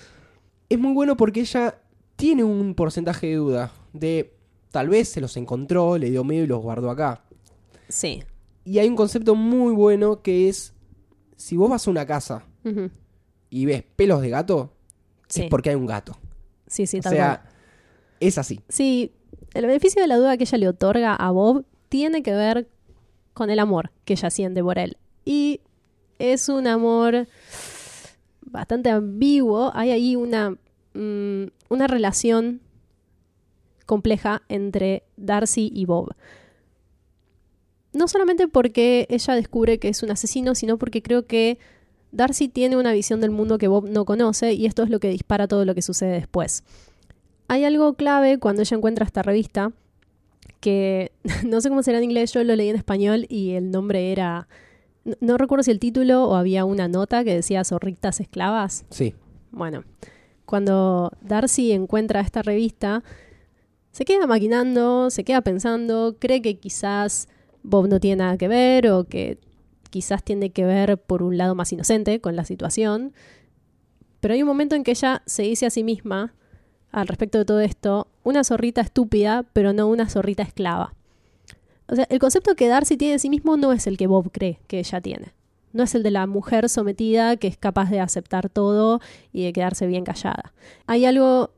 B: Es muy bueno porque ella tiene un porcentaje de duda de tal vez se los encontró, le dio miedo y los guardó acá.
A: Sí.
B: Y hay un concepto muy bueno que es si vos vas a una casa y ves pelos de gato,
A: Sí.
B: es porque hay un gato.
A: Sí, sí,
B: o
A: tal
B: sea,
A: cual.
B: Es así.
A: Sí, el beneficio de la duda que ella le otorga a Bob tiene que ver con el amor que ella siente por él. Y es un amor bastante ambiguo. Hay ahí una, mm, una relación compleja entre Darcy y Bob. No solamente porque ella descubre que es un asesino, sino porque creo que Darcy tiene una visión del mundo que Bob no conoce y esto es lo que dispara todo lo que sucede después. Hay algo clave cuando ella encuentra esta revista, que no sé cómo será en inglés, yo lo leí en español y el nombre era... No, no recuerdo si el título o había una nota que decía zorritas esclavas.
B: Sí.
A: Bueno, cuando Darcy encuentra esta revista, se queda maquinando, se queda pensando, cree que quizás Bob no tiene nada que ver o que quizás tiene que ver por un lado más inocente con la situación. Pero hay un momento en que ella se dice a sí misma, al respecto de todo esto, una zorrita estúpida, pero no una zorrita esclava. O sea, el concepto que Darcy tiene de sí mismo no es el que Bob cree que ella tiene. No es el de la mujer sometida que es capaz de aceptar todo y de quedarse bien callada. Hay algo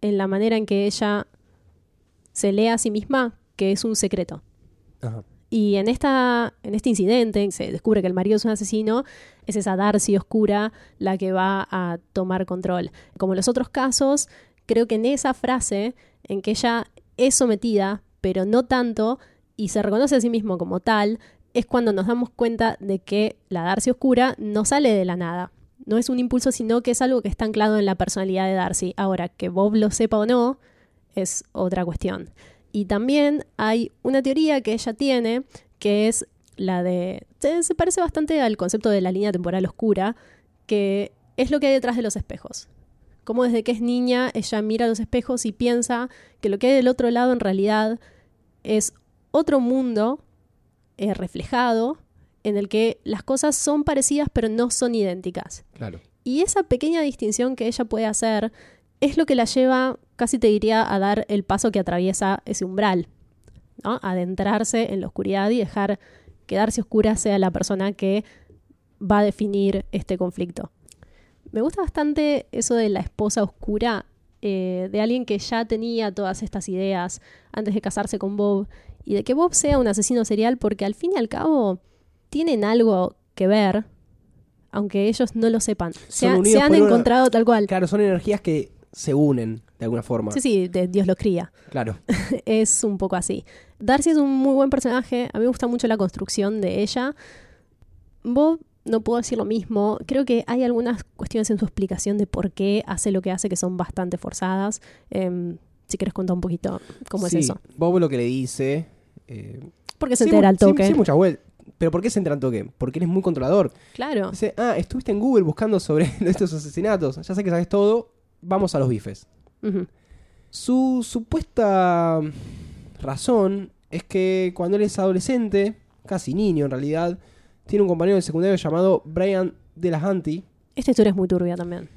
A: en la manera en que ella se lee a sí misma que es un secreto.
B: Ajá.
A: Y en, esta, en este incidente se descubre que el marido es un asesino, es esa Darcy oscura la que va a tomar control. Como en los otros casos, creo que en esa frase en que ella es sometida, pero no tanto, y se reconoce a sí mismo como tal, es cuando nos damos cuenta de que la Darcy oscura no sale de la nada. No es un impulso, sino que es algo que está anclado en la personalidad de Darcy. Ahora, que Bob lo sepa o no, es otra cuestión. Y también hay una teoría que ella tiene, que es la de... Se, parece bastante al concepto de la línea temporal oscura, que es lo que hay detrás de los espejos. Como desde que es niña ella mira los espejos y piensa que lo que hay del otro lado en realidad es otro mundo eh, reflejado en el que las cosas son parecidas pero no son idénticas.
B: Claro.
A: Y esa pequeña distinción que ella puede hacer es lo que la lleva, casi te diría, a dar el paso que atraviesa ese umbral, ¿no? Adentrarse en la oscuridad y dejar que Darcy Oscura sea la persona que va a definir este conflicto. Me gusta bastante eso de la esposa oscura, eh, de alguien que ya tenía todas estas ideas antes de casarse con Bob, y de que Bob sea un asesino serial, porque al fin y al cabo tienen algo que ver, aunque ellos no lo sepan. Se, ha- han
B: una-
A: encontrado tal cual.
B: Claro, son energías que se unen de alguna forma.
A: Sí, sí, de Dios los cría.
B: Claro.
A: es un poco así. Darcy es un muy buen personaje. A mí me gusta mucho la construcción de ella. Bob, no puedo decir lo mismo. Creo que hay algunas cuestiones en su explicación de por qué hace lo que hace que son bastante forzadas. Em, si quieres contar un poquito cómo
B: Sí,
A: es eso.
B: Bob lo que le dice. eh,
A: Porque se entera al toque.
B: Sin, sin mucha vuelta. ¿Pero por qué se entera al toque? Porque eres muy controlador.
A: Claro.
B: Dice, ah, estuviste en Google buscando sobre estos asesinatos. Ya sé que sabes todo. Vamos a los bifes. Su supuesta razón es que cuando él es adolescente, casi niño en realidad, tiene un compañero de secundario llamado Brian de la Hanty,
A: Esta historia es muy turbia también.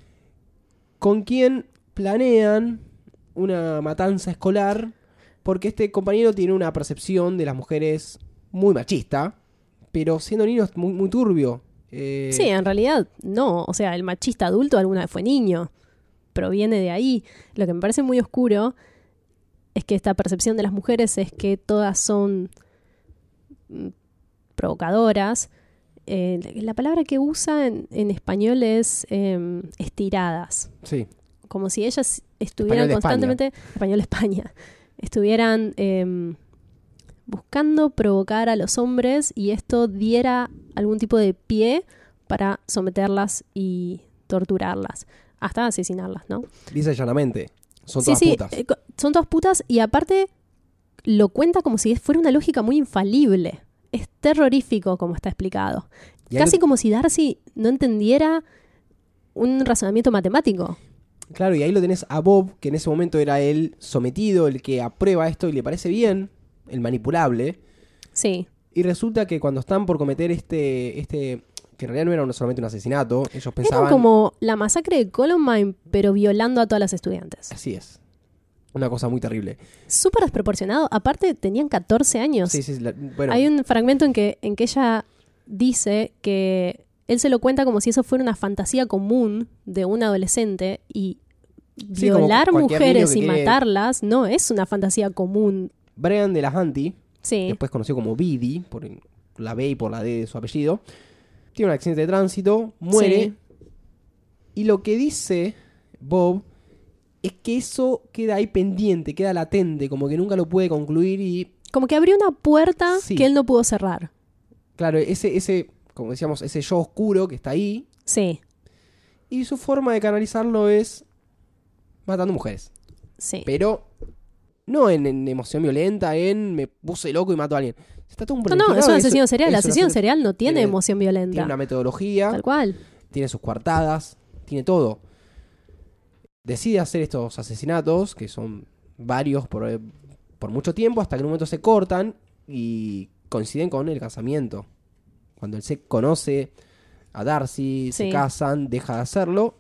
B: con quien planean una matanza escolar porque este compañero tiene una percepción de las mujeres muy machista, pero siendo niño es muy, muy turbio. Eh,
A: Sí, en realidad no. O sea, el machista adulto alguna vez fue niño. Proviene de ahí. Lo que me parece muy oscuro es que esta percepción de las mujeres es que todas son mm, provocadoras. Eh, la palabra que usa en, en español es em, estiradas.
B: sí,
A: Como si ellas estuvieran
B: Español
A: constantemente. Español de España. Estuvieran em, buscando provocar a los hombres y esto diera algún tipo de pie para someterlas y torturarlas. Hasta asesinarlas, ¿no?
B: dice llanamente. Son
A: sí,
B: todas
A: sí,
B: putas.
A: eh, son todas putas y aparte lo cuenta como si fuera una lógica muy infalible. Es terrorífico como está explicado. Casi como si Darcy no entendiera un razonamiento matemático.
B: Claro, y ahí lo tenés a Bob, que en ese momento era el sometido, el que aprueba esto y le parece bien, el manipulable.
A: Sí,
B: Y resulta que cuando están por cometer este, este que en realidad no era solamente un asesinato, ellos
A: Era
B: pensaban...
A: como la masacre de Columbine, pero violando a todas las estudiantes.
B: Así es. Una cosa muy terrible.
A: Súper desproporcionado. Aparte, tenían 14 años.
B: Sí, sí, la- bueno,
A: Hay un fragmento en que, en que ella dice que él se lo cuenta como si eso fuera una fantasía común de un adolescente y
B: Sí,
A: violar mujeres y
B: quiere-
A: matarlas no es una fantasía común.
B: Brian de la Hanti,
A: Sí,
B: después conocido como Bidi, por la B y por la D de su apellido, tiene un accidente de tránsito, muere.
A: Sí.
B: Y lo que dice Bob es que eso queda ahí pendiente, queda latente, como que nunca lo puede concluir y,
A: como que abrió una puerta
B: Sí.
A: que él no pudo cerrar.
B: claro, ese, ese, como decíamos, ese yo oscuro que está ahí,
A: Sí,
B: y su forma de canalizarlo es matando mujeres.
A: sí.
B: Pero no en, en emoción violenta, en me puse loco y mato a alguien. Está todo un
A: No, no, es un asesino serial. El asesino serial no tiene,
B: tiene-
A: emoción violenta.
B: Tiene una metodología,
A: Tal cual.
B: tiene sus coartadas, tiene todo. Decide hacer estos asesinatos, que son varios por, por mucho tiempo, hasta que en un momento se cortan y coinciden con el casamiento. Cuando él se conoce a Darcy, se casan, deja de hacerlo,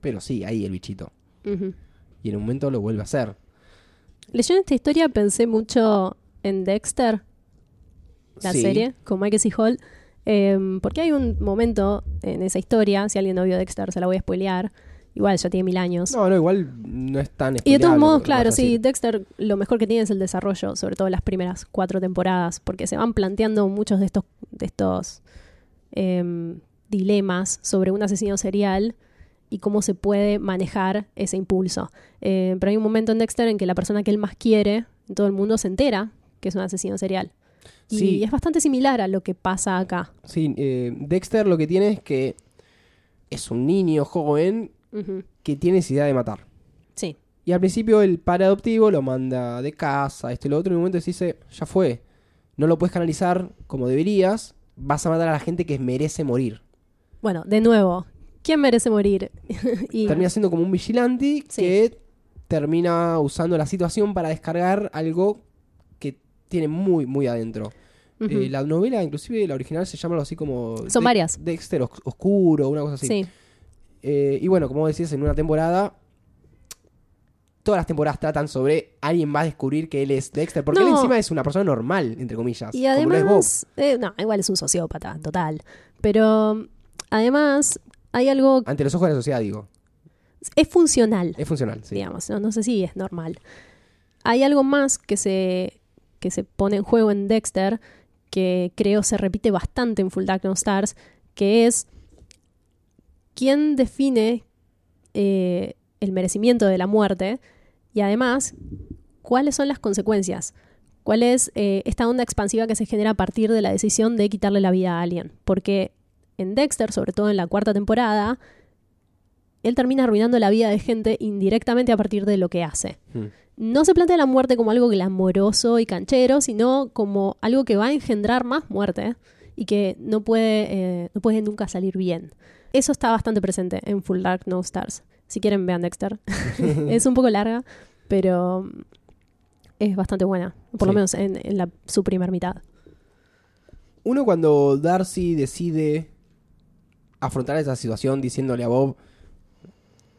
B: pero sí, ahí el bichito. Y en un momento lo vuelve a hacer.
A: Leyendo esta historia pensé mucho en Dexter, la
B: Sí.
A: serie, con Michael C. Hall, em, porque hay un momento en esa historia, si alguien no vio Dexter se la voy a spoilear, igual ya tiene mil años.
B: No, no, igual no es tan
A: y de todos modos, claro, sí. Dexter lo mejor que tiene es el desarrollo, sobre todo las primeras cuatro temporadas, porque se van planteando muchos de estos, de estos em, dilemas sobre un asesino serial y cómo se puede manejar ese impulso. Eh, pero hay un momento en Dexter en que la persona que él más quiere en todo el mundo se entera que es un asesino serial. Y
B: Sí.
A: es bastante similar a lo que pasa acá.
B: Sí, eh, Dexter lo que tiene es que es un niño joven Que tiene idea de matar.
A: Sí,
B: Y al principio el padre adoptivo lo manda de casa, esto y lo otro, y en un momento dice, ya fue, no lo puedes canalizar como deberías, vas a matar a la gente que merece morir.
A: bueno, de nuevo, ¿quién merece morir? y
B: Termina siendo como un vigilante
A: Sí.
B: que termina usando la situación para descargar algo que tiene muy, muy adentro. Eh, la novela, inclusive la original, se llama algo así como...
A: Son
B: De-
A: varias.
B: Dexter os- Oscuro, una cosa así.
A: sí.
B: Eh, y bueno, como decías, en una temporada, todas las temporadas tratan sobre alguien va a descubrir que él es Dexter, porque él
A: No.
B: encima es una persona normal, entre comillas.
A: Y además, eh, no, igual es un sociópata, total. Pero además hay algo,
B: Ante los ojos de la sociedad, digo.
A: es funcional,
B: Es funcional, sí.
A: digamos, no, no sé si es normal. Hay algo más que se, que se pone en juego en Dexter, que creo se repite bastante en Full Dark No Stars, que es quién define eh, el merecimiento de la muerte y además cuáles son las consecuencias. ¿Cuál es eh, esta onda expansiva que se genera a partir de la decisión de quitarle la vida a alguien? Porque en Dexter, sobre todo en la cuarta temporada, él termina arruinando la vida de gente indirectamente a partir de lo que hace.
B: Hmm.
A: No se plantea la muerte como algo glamoroso y canchero, sino como algo que va a engendrar más muerte y que no puede, eh, no puede nunca salir bien. Eso está bastante presente en Full Dark No Stars. Si quieren, vean Dexter. es un poco larga, pero es bastante buena. Por lo menos en, en la, su primer mitad.
B: Uno cuando Darcy decide afrontar esa situación diciéndole a Bob,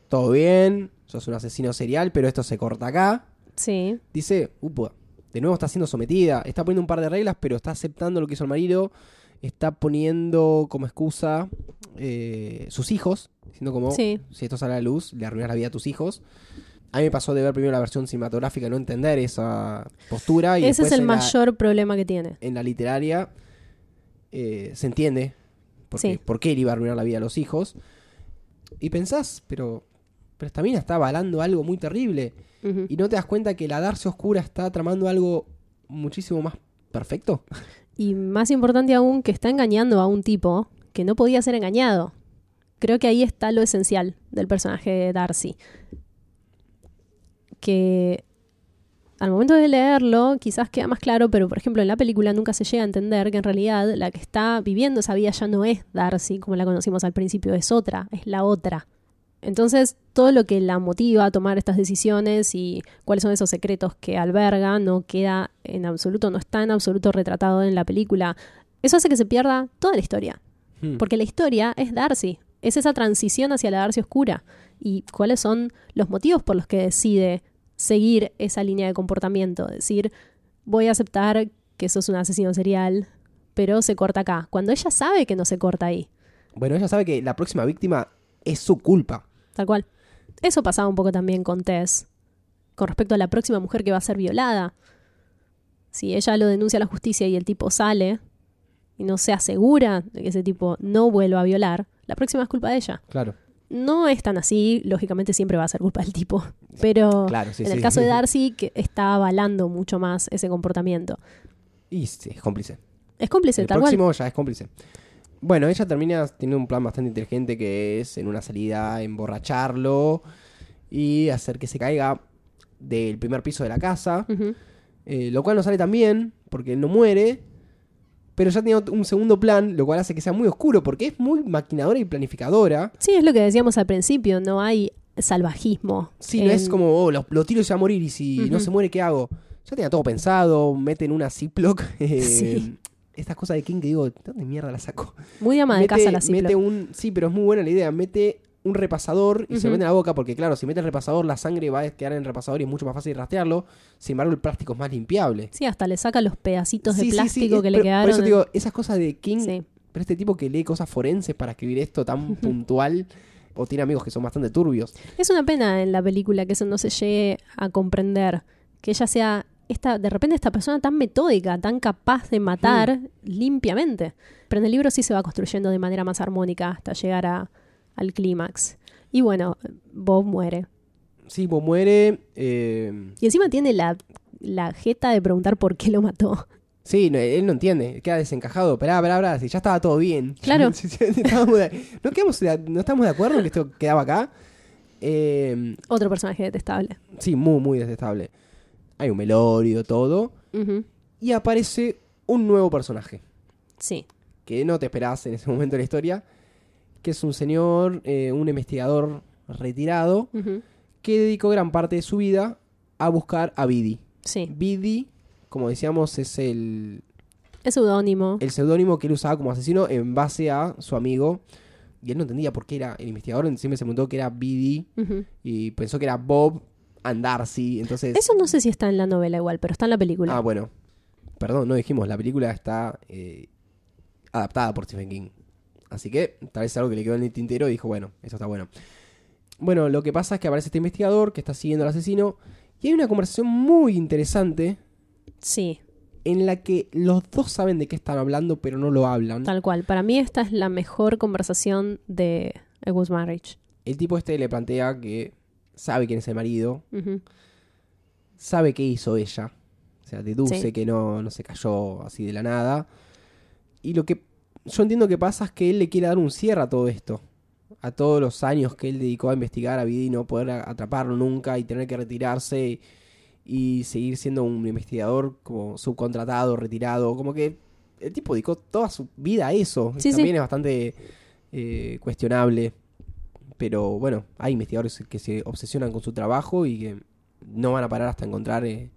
B: todo bien, sos un asesino serial, pero esto se corta acá.
A: Sí,
B: Dice, upa, de nuevo está siendo sometida, está poniendo un par de reglas, pero está aceptando lo que hizo el marido, está poniendo como excusa eh, sus hijos, diciendo como,
A: Sí.
B: si esto sale a la luz, le arruinas la vida a tus hijos. A mí me pasó de ver primero la versión cinematográfica no entender esa postura. Y
A: ese es el
B: la-
A: mayor problema que tiene.
B: en la literaria eh, se entiende porque,
A: Sí.
B: por qué él iba a arruinar la vida a los hijos. Y pensás, pero, pero esta mina está avalando algo muy terrible. Y no te das cuenta que la Darcy Oscura está tramando algo muchísimo más perfecto.
A: Y más importante aún, que está engañando a un tipo que no podía ser engañado. Creo que ahí está lo esencial del personaje de Darcy. Que al momento de leerlo quizás queda más claro, pero por ejemplo en la película nunca se llega a entender que en realidad la que está viviendo esa vida ya no es Darcy como la conocimos al principio, es otra, es la otra. Entonces, todo lo que la motiva a tomar estas decisiones y cuáles son esos secretos que alberga no queda en absoluto, no está en absoluto retratado en la película. Eso hace que se pierda toda la historia.
B: Hmm.
A: Porque la historia es Darcy, es esa transición hacia la Darcy oscura. Y cuáles son los motivos por los que decide seguir esa línea de comportamiento. Decir, voy a aceptar que sos un asesino serial, pero se corta acá. Cuando ella sabe que no se corta ahí.
B: Bueno, ella sabe que la próxima víctima es su culpa.
A: Tal cual. Eso pasaba un poco también con Tess, con respecto a la próxima mujer que va a ser violada. Si ella lo denuncia a la justicia y el tipo sale y no se asegura de que ese tipo no vuelva a violar, la próxima es culpa de ella.
B: Claro.
A: No es tan así, lógicamente siempre va a ser culpa del tipo. Pero
B: Claro, sí,
A: en el
B: sí.
A: caso de Darcy, que está avalando mucho más ese comportamiento.
B: Y sí, es cómplice.
A: Es cómplice,
B: el
A: tal cual.
B: próximo ya es cómplice. Bueno, ella termina teniendo un plan bastante inteligente que es en una salida emborracharlo y hacer que se caiga del primer piso de la casa, eh, lo cual no sale tan bien porque él no muere, pero ya tiene un segundo plan, lo cual hace que sea muy oscuro porque es muy maquinadora y planificadora.
A: Sí, es lo que decíamos al principio, no hay salvajismo.
B: Sí, no es como, oh, lo, lo tiro y se va a morir y si no se muere, ¿qué hago? Ya tenía todo pensado, meten una Ziploc. eh,
A: Sí.
B: Estas cosas de King que digo, ¿de dónde mierda la saco?
A: Muy ama de
B: mete,
A: casa la Ziploc.
B: mete un Sí, pero es muy buena la idea. Mete un repasador y se mete en la boca porque, claro, si mete el repasador, la sangre va a quedar en el repasador y es mucho más fácil rastrearlo. Sin embargo, el plástico es más limpiable.
A: Sí, hasta le saca los pedacitos
B: Sí,
A: de
B: sí, sí,
A: plástico que le quedaron.
B: Por eso digo, esas cosas de King,
A: Sí.
B: pero este tipo que lee cosas forenses para escribir esto tan puntual o tiene amigos que son bastante turbios.
A: Es una pena en la película que eso no se llegue a comprender. Que ella sea esta, de repente esta persona tan metódica, tan capaz de matar limpiamente. Pero en el libro sí se va construyendo de manera más armónica hasta llegar a- al clímax. Y bueno, Bob muere.
B: Sí, pues muere. eh,
A: Y encima tiene la, la jeta de preguntar por qué lo mató.
B: Sí, no, él no entiende, queda desencajado. Esperá, esperá, esperá, si ya estaba todo bien.
A: Claro.
B: No, quedamos de- no estamos de acuerdo en que esto quedaba acá. Eh,
A: Otro personaje detestable.
B: sí, muy, muy detestable. Hay un melorio, todo. Y aparece un nuevo personaje
A: Sí.
B: que no te esperás en ese momento de la historia. Que es un señor, eh, un investigador retirado, que dedicó gran parte de su vida a buscar a Bidi.
A: Sí.
B: Bidi, como decíamos, es el,
A: Es seudónimo.
B: el seudónimo que él usaba como asesino en base a su amigo. Y él no entendía por qué era el investigador, siempre se preguntó que era Bidi y pensó que era Bob and Darcy. Entonces,
A: Eso no sé si está en la novela igual, pero está en la película.
B: ah, bueno, perdón, no dijimos, la película está eh, adaptada por Stephen King. Así que tal vez es algo que le quedó en el tintero y dijo, bueno, eso está bueno. Bueno, lo que pasa es que aparece este investigador que está siguiendo al asesino y hay una conversación muy interesante
A: Sí,
B: en la que los dos saben de qué están hablando pero no lo hablan.
A: tal cual. Para mí esta es la mejor conversación de A Good Marriage.
B: El tipo este le plantea que sabe quién es el marido, sabe qué hizo ella. O sea, deduce
A: Sí.
B: que no, no se cayó así de la nada. Y lo que yo entiendo que pasa es que él le quiere dar un cierre a todo esto. A todos los años que él dedicó a investigar a Vidi y no poder atraparlo nunca y tener que retirarse y seguir siendo un investigador como subcontratado, retirado. Como que el tipo dedicó toda su vida a eso.
A: Sí,
B: También
A: sí.
B: es bastante eh, cuestionable. Pero bueno, hay investigadores que se obsesionan con su trabajo y que no van a parar hasta encontrar, eh,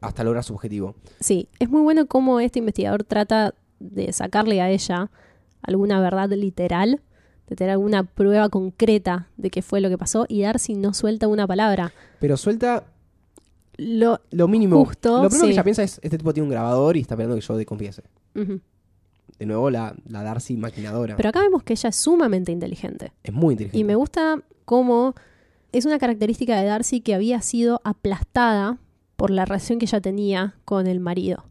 B: hasta lograr su objetivo.
A: Sí, es muy bueno cómo este investigador trata de sacarle a ella alguna verdad literal, de tener alguna prueba concreta de qué fue lo que pasó y Darcy no suelta una palabra.
B: Pero suelta
A: Lo,
B: lo mínimo.
A: Justo,
B: lo primero que ella piensa es, este tipo tiene un grabador y está esperando que yo confiese.
A: Ujú.
B: De nuevo, la, la Darcy maquinadora.
A: Pero acá vemos que ella es sumamente inteligente.
B: es muy inteligente.
A: Y me gusta cómo es una característica de Darcy que había sido aplastada por la relación que ella tenía con el marido.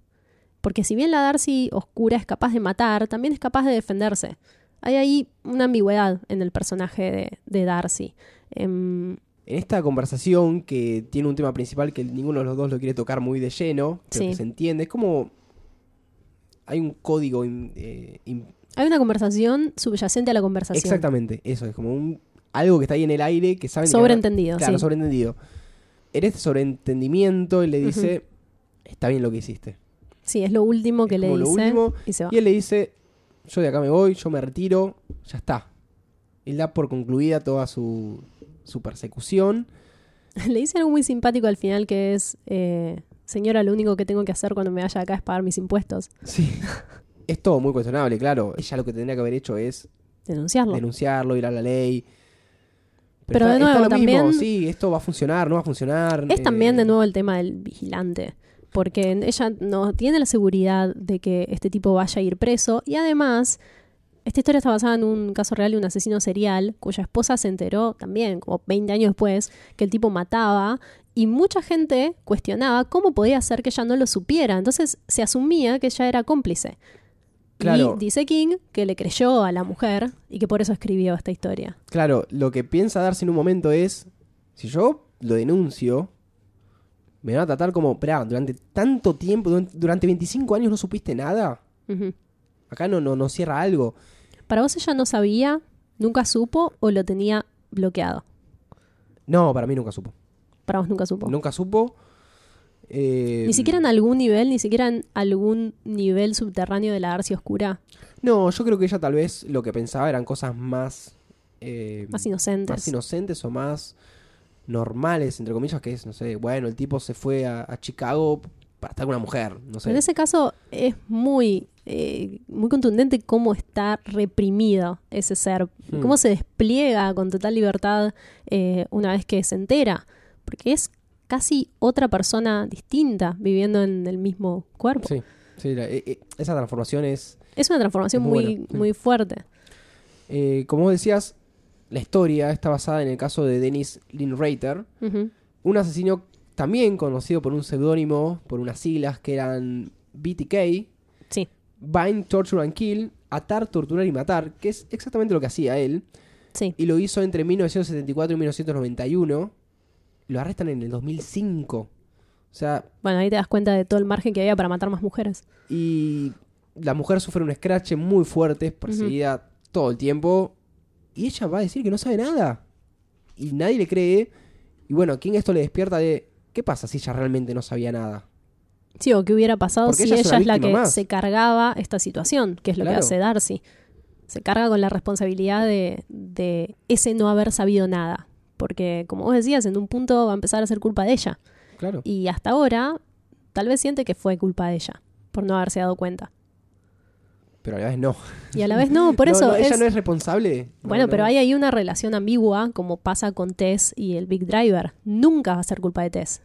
A: Porque si bien la Darcy oscura es capaz de matar, también es capaz de defenderse. Hay ahí una ambigüedad en el personaje de, de Darcy. Em,
B: En esta conversación que tiene un tema principal que ninguno de los dos lo quiere tocar muy de lleno, pero
A: Sí.
B: que se entiende, es como... Hay un código... in- eh, in-
A: hay una conversación subyacente a la conversación.
B: exactamente, eso, es como un algo que está ahí en el aire que saben que-
A: Sobreentendido,
B: Claro,
A: sí.
B: sobreentendido. En este sobreentendimiento él le dice, está bien lo que hiciste.
A: Sí, es lo último que
B: Es
A: le
B: lo
A: dice.
B: último,
A: y se va.
B: Y él le dice, yo de acá me voy, yo me retiro, ya está. Él da por concluida toda su, su persecución.
A: Le dice algo muy simpático al final que es, eh, señora, lo único que tengo que hacer cuando me vaya acá es pagar mis impuestos.
B: Sí. es todo muy cuestionable, claro. Ella lo que tendría que haber hecho es
A: Denunciarlo.
B: denunciarlo, ir a la ley.
A: Pero de
B: está- está
A: nuevo,
B: lo mismo,
A: también-
B: sí, esto va a funcionar, no va a funcionar.
A: Es
B: eh,
A: también de nuevo el tema del vigilante, porque ella no tiene la seguridad de que este tipo vaya a ir preso y además Esta historia está basada en un caso real de un asesino serial cuya esposa se enteró también, como 20 años después, que el tipo mataba y mucha gente cuestionaba cómo podía ser que ella no lo supiera. Entonces se asumía que ella era cómplice.
B: Claro.
A: Y dice King que le creyó a la mujer y que por eso escribió esta historia.
B: Claro, lo que piensa darse en un momento es, si yo lo denuncio, me van a tratar como, esperá, durante tanto tiempo, durante- durante 25 años no supiste nada. Acá no, no, no cierra algo.
A: ¿Para vos ella no sabía, nunca supo o lo tenía bloqueado?
B: No, para mí nunca supo.
A: Para vos nunca supo.
B: Nunca supo. Eh,
A: Ni siquiera en algún nivel, ni siquiera en algún nivel subterráneo de la Darcy Oscura.
B: No, yo creo que ella tal vez lo que pensaba eran cosas más... eh,
A: Más inocentes.
B: más inocentes o más normales, entre comillas, que es, no sé, bueno, el tipo se fue a, a Chicago para estar con una mujer, no sé.
A: En ese caso es muy, eh, muy contundente cómo está reprimido ese ser,
B: Hmm.
A: cómo se despliega con total libertad eh, una vez que se entera, porque es casi otra persona distinta viviendo en el mismo cuerpo.
B: Sí, sí, la- eh, eh, esa transformación es...
A: Es una transformación
B: Es muy
A: muy,
B: buena, sí.
A: muy fuerte.
B: eh, como decías, la historia está basada en el caso de Dennis Linreiter,
A: Ujú.
B: un asesino también conocido por un seudónimo, por unas siglas que eran BTK,
A: Sí.
B: Bind, Torture and Kill, Atar, Torturar y Matar, que es exactamente lo que hacía él,
A: Sí.
B: y lo hizo entre 1974 y 1991. Lo arrestan en el 2005. O sea,
A: Bueno, ahí te das cuenta de todo el margen que había para matar más mujeres.
B: y la mujer sufre un scratch muy fuerte, es perseguida todo el tiempo, y ella va a decir que no sabe nada. Y nadie le cree. Y bueno, ¿quién esto le despierta de qué pasa si ella realmente no sabía nada?
A: Sí, o qué hubiera pasado
B: Porque
A: si
B: ella es
A: la que
B: más.
A: se cargaba esta situación, que es lo
B: Claro.
A: que hace Darcy. Se carga con la responsabilidad de, de ese no haber sabido nada. Porque, como vos decías, en un punto va a empezar a ser culpa de ella.
B: Claro.
A: Y hasta ahora, tal vez siente que fue culpa de ella, por no haberse dado cuenta.
B: Pero a la vez no.
A: Y a la vez no, por
B: No,
A: eso
B: no, ella
A: es...
B: no es responsable. No,
A: Bueno,
B: no.
A: pero hay ahí una relación ambigua, como pasa con Tess y el Big Driver. Nunca va a ser culpa de Tess.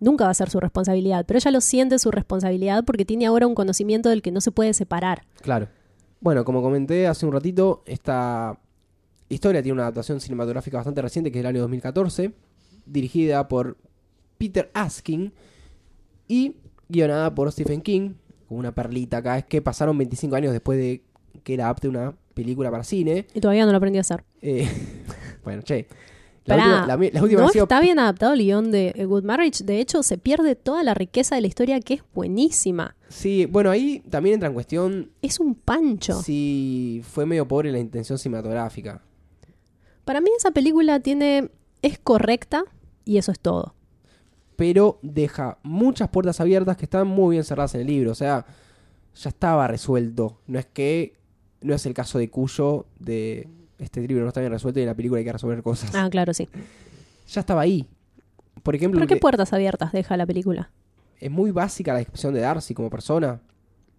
A: Nunca va a ser su responsabilidad. Pero ella lo siente su responsabilidad porque tiene ahora un conocimiento del que no se puede separar.
B: Claro. Bueno, como comenté hace un ratito, esta historia tiene una adaptación cinematográfica bastante reciente, que es del año 2014, dirigida por Peter Askin y guionada por Stephen King. Con una perlita acá, es que pasaron 25 años después de que era apte una película para cine.
A: Y todavía no lo aprendí a hacer.
B: Eh, bueno, che. La
A: Pará,
B: última, la mi- la última
A: no está bien adaptado el guion de Good Marriage. De hecho, se pierde toda la riqueza de la historia que es buenísima.
B: Sí, bueno, ahí también entra en cuestión
A: Es un pancho.
B: si fue medio pobre la intención cinematográfica.
A: Para mí esa película tiene... es correcta y eso es todo.
B: pero deja muchas puertas abiertas que están muy bien cerradas en el libro. O sea, ya estaba resuelto. No es que. No es el caso de Cuyo, de este libro no está bien resuelto y en la película hay que resolver cosas.
A: Ah, claro, sí.
B: Ya estaba ahí. Por ejemplo,
A: ¿Pero qué puertas abiertas deja la película?
B: es muy básica la descripción de Darcy como persona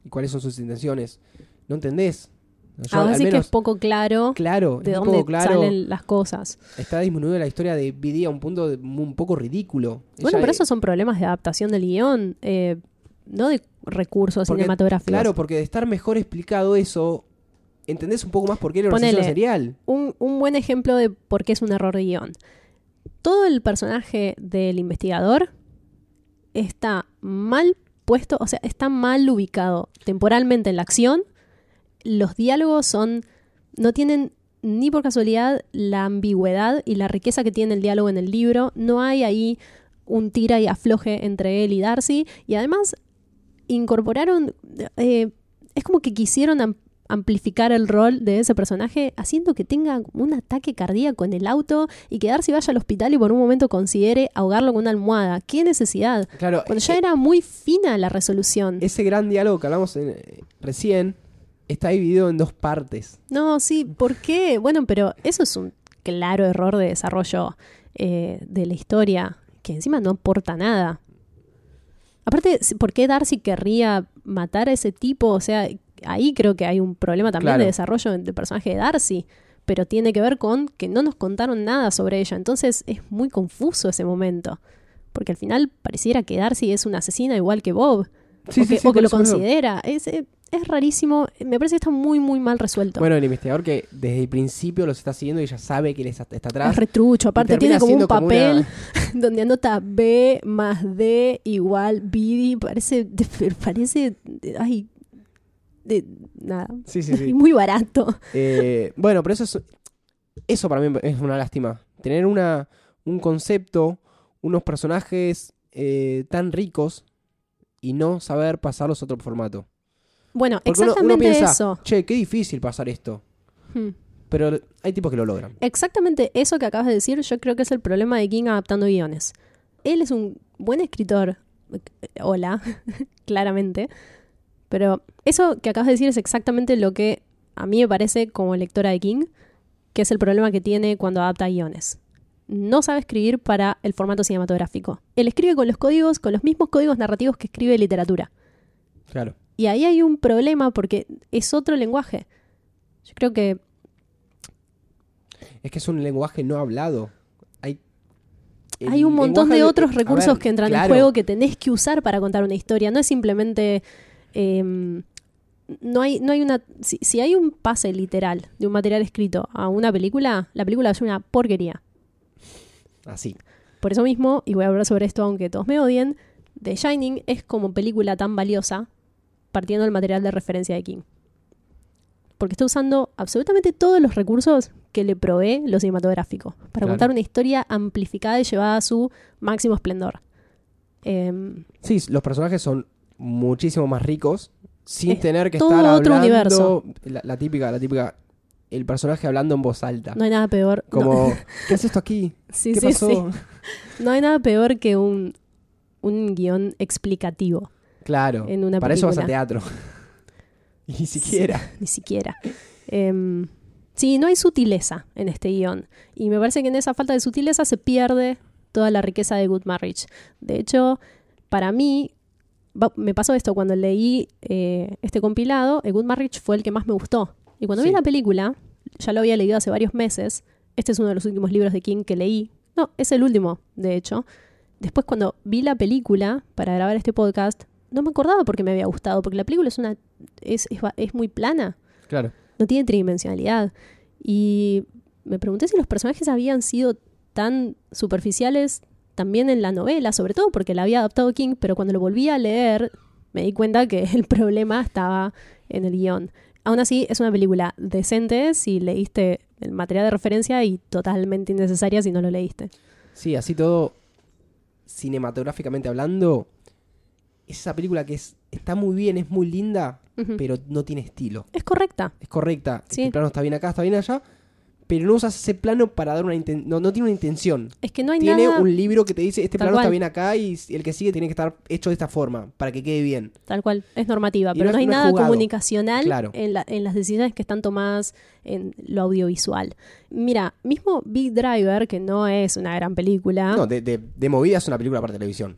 B: y cuáles son sus intenciones. ¿No entendés? Yo,
A: Ah,
B: al
A: así que es poco claro
B: claro,
A: de dónde
B: poco claro.
A: salen las cosas.
B: Está disminuida la historia de BD a un punto de- un poco ridículo.
A: Bueno,
B: Ella
A: pero
B: es-
A: esos son problemas de adaptación del guion, eh, no de recursos
B: Porque-
A: cinematográficos.
B: Claro, porque de estar mejor explicado eso, entendés un poco más por qué era
A: Ponele.
B: asesino serial.
A: un, un buen ejemplo de por qué es un error de guion. Todo el personaje del investigador está mal puesto, o sea, está mal ubicado temporalmente en la acción. Los diálogos son. no tienen ni por casualidad la ambigüedad y la riqueza que tiene el diálogo en el libro. No hay ahí un tira y afloje entre él y Darcy. Y además incorporaron. eh, es como que quisieron amplificar el rol de ese personaje haciendo que tenga un ataque cardíaco en el auto y que Darcy vaya al hospital y por un momento considere ahogarlo con una almohada. ¿Qué necesidad?
B: Claro,
A: Cuando ya
B: e-
A: era muy fina la resolución.
B: ese gran diálogo que hablamos en- eh, recién está dividido en dos partes.
A: No, sí, ¿por qué? Bueno, pero eso es un claro error de desarrollo eh, de la historia, que encima no aporta nada. Aparte, ¿por qué Darcy querría matar a ese tipo? O sea, ahí creo que hay un problema también
B: Claro.
A: de desarrollo del personaje de Darcy, pero tiene que ver con que no nos contaron nada sobre ella. Entonces es muy confuso ese momento, porque al final pareciera que Darcy es una asesina igual que Bob,
B: Sí,
A: o
B: sí,
A: que,
B: sí,
A: o que
B: por
A: lo considera. Es, es rarísimo. Me parece que está muy, muy mal resuelto.
B: Bueno, el investigador que desde el principio los está siguiendo y ya sabe que él está, está atrás.
A: es retrucho. Aparte tiene como un
B: como
A: papel
B: una-
A: donde anota B más D igual BD. Parece, parece, ay, de, nada.
B: Sí, sí, sí.
A: Muy barato.
B: Eh, bueno, pero eso es, eso para mí es una lástima. Tener una, un concepto, unos personajes eh, tan ricos y no saber pasarlos a otro formato.
A: Bueno,
B: Porque uno- uno,
A: exactamente
B: piensa,
A: eso.
B: che, qué difícil pasar esto.
A: Hmm.
B: Pero hay tipos que lo logran.
A: Exactamente eso que acabas de decir, yo creo que es el problema de King adaptando guiones. Él es un buen escritor, eh, hola, claramente, pero eso que acabas de decir es exactamente lo que a mí me parece como lectora de King, que es el problema que tiene cuando adapta guiones. No sabe escribir para el formato cinematográfico. Él escribe con los códigos, con los mismos códigos narrativos que escribe literatura.
B: Claro.
A: Y ahí hay un problema porque es otro lenguaje. Yo creo que
B: Es que es un lenguaje no hablado. Hay,
A: Hay un montón de otros recursos
B: ver,
A: que entran en juego que tenés que usar para contar una historia. No es simplemente. Em, no hay, no hay una. Si, si hay un pase literal de un material escrito a una película, la película es una porquería.
B: Así.
A: Por eso mismo, y voy a hablar sobre esto aunque todos me odien, The Shining es como película tan valiosa partiendo del material de referencia de King. Porque está usando absolutamente todos los recursos que le provee lo cinematográfico para
B: Claro.
A: contar una historia amplificada y llevada a su máximo esplendor. Em,
B: Sí, los personajes son muchísimo más ricos sin
A: Es
B: tener que
A: todo
B: estar
A: otro
B: hablando.
A: universo.
B: La, la típica, la típica. El personaje hablando en voz alta.
A: no hay nada peor. no-
B: Como, ¿qué hace esto aquí?
A: sí,
B: ¿Qué
A: sí,
B: pasó?
A: sí. No hay nada peor que un, un guion explicativo.
B: Claro.
A: En una
B: para eso vas a teatro. y ni siquiera.
A: ni siquiera. Em, sí, no hay sutileza en este guion. Y me parece que en esa falta de sutileza se pierde toda la riqueza de Good Marriage. De hecho, para mí, me pasó esto cuando leí eh, este compilado, el Good Marriage fue el que más me gustó. Y cuando vi la película, ya lo había leído hace varios meses, este es uno de los últimos libros de King que leí. No, es el último, de hecho. Después cuando vi la película para grabar este podcast, no me acordaba porque me había gustado, porque la película es una es, es, es muy plana
B: Claro.
A: no tiene tridimensionalidad. Y me pregunté si los personajes habían sido tan superficiales también en la novela, sobre todo porque la había adaptado King, pero cuando lo volví a leer me di cuenta que el problema estaba en el guion. Aún así, es una película decente si leíste el material de referencia y totalmente innecesaria si no lo leíste.
B: Sí, así todo, cinematográficamente hablando, es esa película que es, está muy bien, es muy linda, pero no tiene estilo.
A: Es correcta.
B: Es correcta.
A: Sí.
B: El plano está bien acá, está bien allá, pero no usas ese plano para dar una inten- no, no tiene una intención.
A: Es que no hay
B: tiene
A: nada
B: un libro que te dice, este
A: Tal
B: plano está bien acá y el que sigue tiene que estar hecho de esta forma, para que quede bien.
A: Tal cual, es normativa,
B: Y
A: pero
B: no
A: hay
B: no
A: nada
B: jugado.
A: comunicacional
B: Claro.
A: en, la- en las decisiones que están tomadas en lo audiovisual. Mira, mismo Big Driver, que no es una gran película
B: No, de, de, de movida es una película para televisión.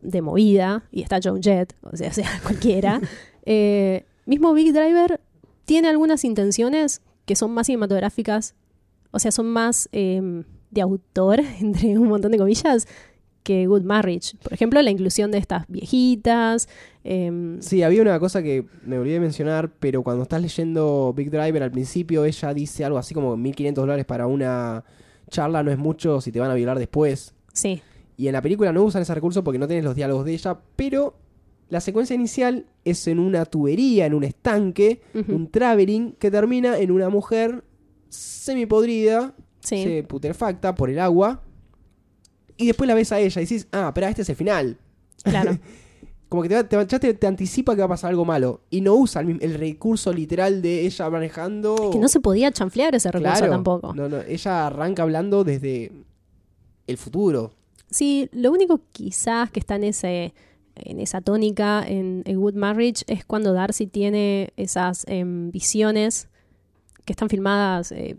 A: de movida, y está Joan Jett, o sea, sea cualquiera, eh, mismo Big Driver tiene algunas intenciones que son más cinematográficas, o sea, son más eh, de autor, entre un montón de comillas, que Good Marriage. Por ejemplo, la inclusión de estas viejitas. em,
B: Sí, había una cosa que me olvidé de mencionar, pero cuando estás leyendo Big Driver al principio, ella dice algo así como 1.500 dólares para una charla no es mucho si te van a violar después.
A: sí,
B: Y en la película no usan ese recurso porque no tienes los diálogos de ella, pero la secuencia inicial es en una tubería, en un estanque, un traveling que termina en una mujer semipodrida,
A: sí.
B: se putrefacta por el agua, y después la ves a ella y dices, ah, pero este es el final.
A: Claro.
B: Como que te, ya te, te anticipa que va a pasar algo malo. Y no usa el, recurso literal de ella manejando.
A: que no se podía chanflear ese recurso
B: Claro.
A: tampoco.
B: No, no, ella arranca hablando desde el futuro.
A: Sí, lo único quizás que está en ese en esa tónica en, en Good Marriage es cuando Darcy tiene esas em, visiones que están filmadas eh,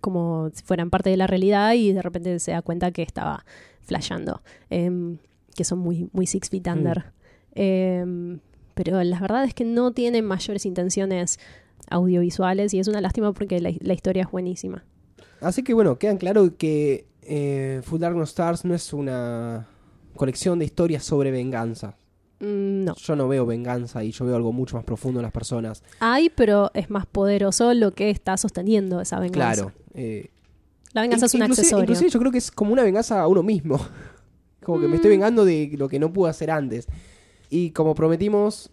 A: como si fueran parte de la realidad y de repente se da cuenta que estaba flasheando, em, que son muy, muy Six Feet Under. Em, pero la verdad es que no tiene mayores intenciones audiovisuales y es una lástima porque la, la historia es buenísima.
B: Así que bueno, quedan claro que eh, Full Dark No Stars no es una colección de historias sobre venganza.
A: Mm, no.
B: Yo no veo venganza y yo veo algo mucho más profundo en las personas.
A: Hay, pero es más poderoso lo que está sosteniendo esa venganza.
B: Claro. eh,
A: La venganza es un accesorio.
B: Inclusive yo creo que es como una venganza a uno mismo. como que me
A: Mm.
B: estoy vengando de lo que no pude hacer antes. Y como prometimos,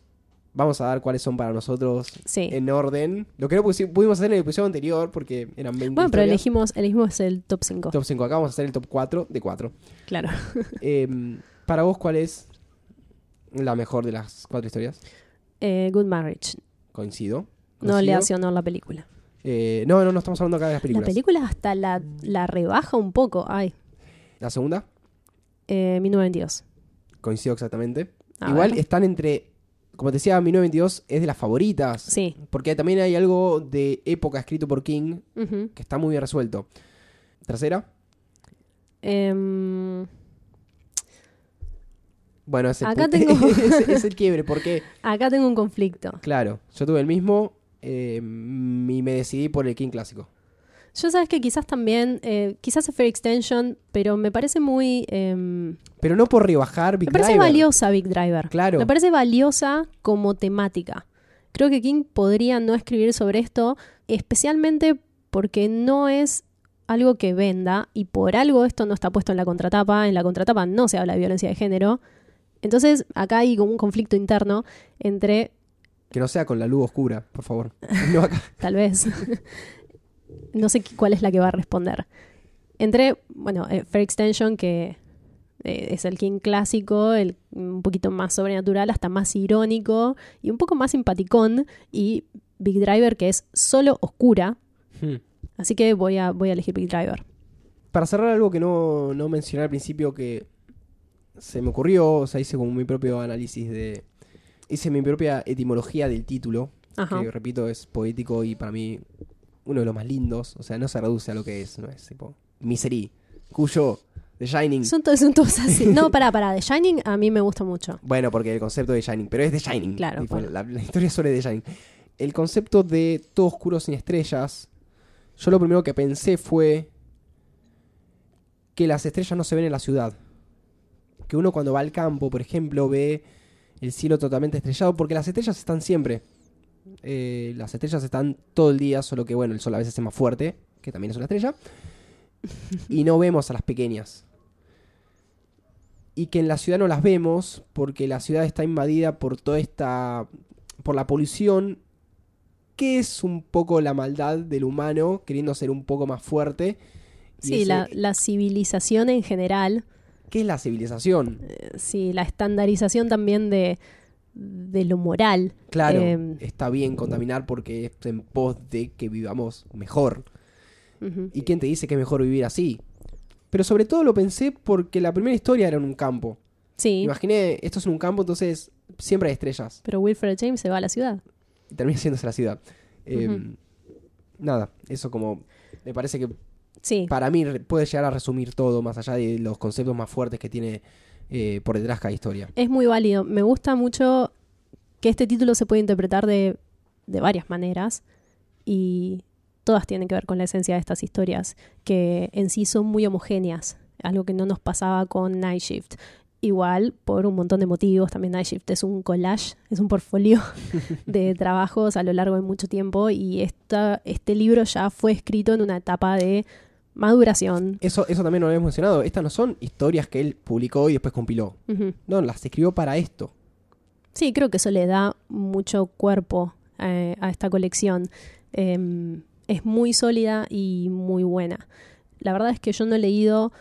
B: vamos a dar cuáles son para nosotros
A: Sí.
B: en orden. Lo que no pudimos hacer en el episodio anterior porque eran 20
A: Bueno, pero
B: historias.
A: elegimos, elegimos el top 5.
B: Top 5. Acá vamos a hacer el top 4 de 4.
A: Claro.
B: Eh, para vos, ¿cuál es la mejor de las cuatro historias?
A: Eh, Good Marriage.
B: Coincido.
A: No le hace honor la película.
B: Eh, no, no, no estamos hablando acá de las películas.
A: La película hasta la, la rebaja un poco. Ay,
B: La segunda,
A: eh, 1922.
B: coincido exactamente.
A: A
B: Igual
A: ver.
B: están entre, como te decía, 1922 es de las favoritas.
A: Sí.
B: Porque también hay algo de época escrito por King que está muy bien resuelto. Tercera,
A: Em,
B: bueno, es el,
A: Acá tengo-
B: es, es el quiebre, porque,
A: acá tengo un conflicto.
B: claro, yo tuve el mismo eh, y me decidí por el King clásico.
A: Yo sabes que quizás también, eh, quizás es Fair Extension, pero me parece muy... em,
B: Pero no por rebajar Big
A: me parece
B: Driver.
A: valiosa Big Driver.
B: Claro.
A: Me parece valiosa como temática. Creo que King podría no escribir sobre esto, especialmente porque no es algo que venda y por algo esto no está puesto en la contratapa. En la contratapa no se habla de violencia de género. Entonces acá hay como un conflicto interno entre,
B: Que no sea con la luz oscura, por favor. No acá.
A: tal vez, no sé cuál es la que va a responder. Entre, bueno, eh, Fair Extension, que eh, es el King clásico, el, un poquito más sobrenatural, hasta más irónico y un poco más simpaticón, y Big Driver, que es solo oscura.
B: Hmm.
A: Así que voy a, voy a elegir Big Driver.
B: Para cerrar algo que no, no mencioné al principio que se me ocurrió, o sea, hice como mi propio análisis de... Hice mi propia etimología del título,
A: Ajá.
B: que repito es poético y para mí uno de los más lindos, o sea, no se reduce a lo que es, no es tipo Misery, cuyo The Shining...
A: Son todos, son todos así. No, pará, pará. The Shining a mí me gusta mucho.
B: Bueno, porque el concepto de Shining, pero es The Shining.
A: Claro,
B: tipo,
A: bueno.
B: la, la historia es sobre The Shining. El concepto de todo oscuro sin estrellas, yo lo primero que pensé fue que las estrellas no se ven en la ciudad. Que uno cuando va al campo, por ejemplo, ve el cielo totalmente estrellado, porque las estrellas están siempre. Eh, las estrellas están todo el día, solo que bueno, el sol a veces es más fuerte, que también es una estrella. Y no vemos a las pequeñas y que en la ciudad no las vemos porque la ciudad está invadida por toda esta por la polución que es un poco la maldad del humano queriendo ser un poco más fuerte
A: Sí,
B: ese-
A: la, la civilización en general.
B: ¿qué es la civilización?
A: eh, Sí, la estandarización también de, de lo moral.
B: Claro,
A: Em.
B: está bien contaminar porque es en pos de que vivamos mejor. ¿Y quién te dice que es mejor vivir así? Pero sobre todo lo pensé porque la primera historia era en un campo.
A: Sí,
B: Imaginé, esto es en un campo, entonces siempre hay estrellas.
A: pero Wilfred James se va a la ciudad.
B: y termina siéndose la ciudad. Eh,
A: Ujú.
B: Nada, eso como me parece que
A: Sí,
B: para mí puede llegar a resumir todo, más allá de los conceptos más fuertes que tiene eh, por detrás cada historia.
A: es muy válido. Me gusta mucho que este título se puede interpretar de, de varias maneras y todas tienen que ver con la esencia de estas historias, que en sí son muy homogéneas, algo que no nos pasaba con Night Shift. Igual, por un montón de motivos, también Night Shift es un collage, es un portfolio de trabajos a lo largo de mucho tiempo y esta, este libro ya fue escrito en una etapa de maduración.
B: Eso, eso también lo habíamos mencionado. Estas no son historias que él publicó y después compiló. No, las escribió para esto.
A: Sí, creo que eso le da mucho cuerpo eh, a esta colección. Eh, es muy sólida y muy buena. La verdad es que yo no he leído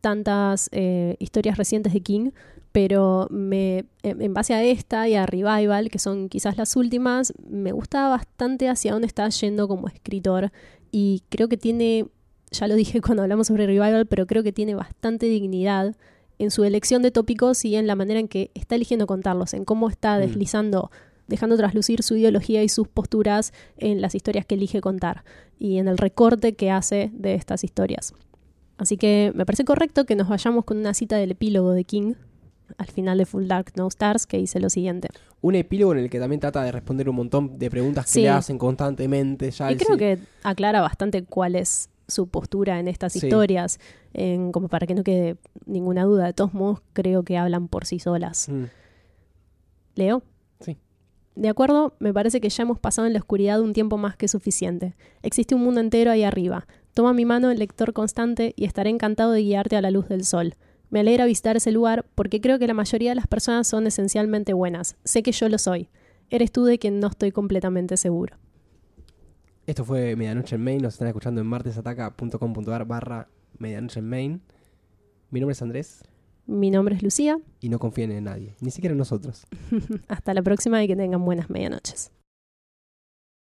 A: tantas eh, historias recientes de King, pero me, en base a esta y a Revival, que son quizás las últimas, me gusta bastante hacia dónde está yendo como escritor y creo que tiene, ya lo dije cuando hablamos sobre Revival, pero creo que tiene bastante dignidad en su elección de tópicos y en la manera en que está eligiendo contarlos, en cómo está
B: Mm.
A: deslizando, dejando traslucir su ideología y sus posturas en las historias que elige contar y en el recorte que hace de estas historias. Así que me parece correcto que nos vayamos con una cita del epílogo de King al final de Full Dark No Stars que dice lo siguiente.
B: Un epílogo en el que también trata de responder un montón de preguntas que
A: Sí.
B: le hacen constantemente. Ya
A: Y creo
B: sí-
A: que aclara bastante cuál es su postura en estas
B: Sí.
A: historias, en- como para que no quede ninguna duda. De todos modos, creo que hablan por sí solas.
B: Mm.
A: ¿Leo?
B: Sí.
A: De acuerdo, me parece que ya hemos pasado en la oscuridad un tiempo más que suficiente. Existe un mundo entero ahí arriba. Toma mi mano lector constante y estaré encantado de guiarte a la luz del sol. Me alegra visitar ese lugar porque creo que la mayoría de las personas son esencialmente buenas. Sé que yo lo soy. Eres tú de quien no estoy completamente seguro.
B: Esto fue Medianoche en Main. Nos están escuchando en martesataca.com.ar barra Medianoche en Main. Mi nombre es Andrés
A: Mi nombre es Lucía.
B: y no confíen en nadie, ni siquiera en nosotros.
A: Hasta la próxima y que tengan buenas medianoches.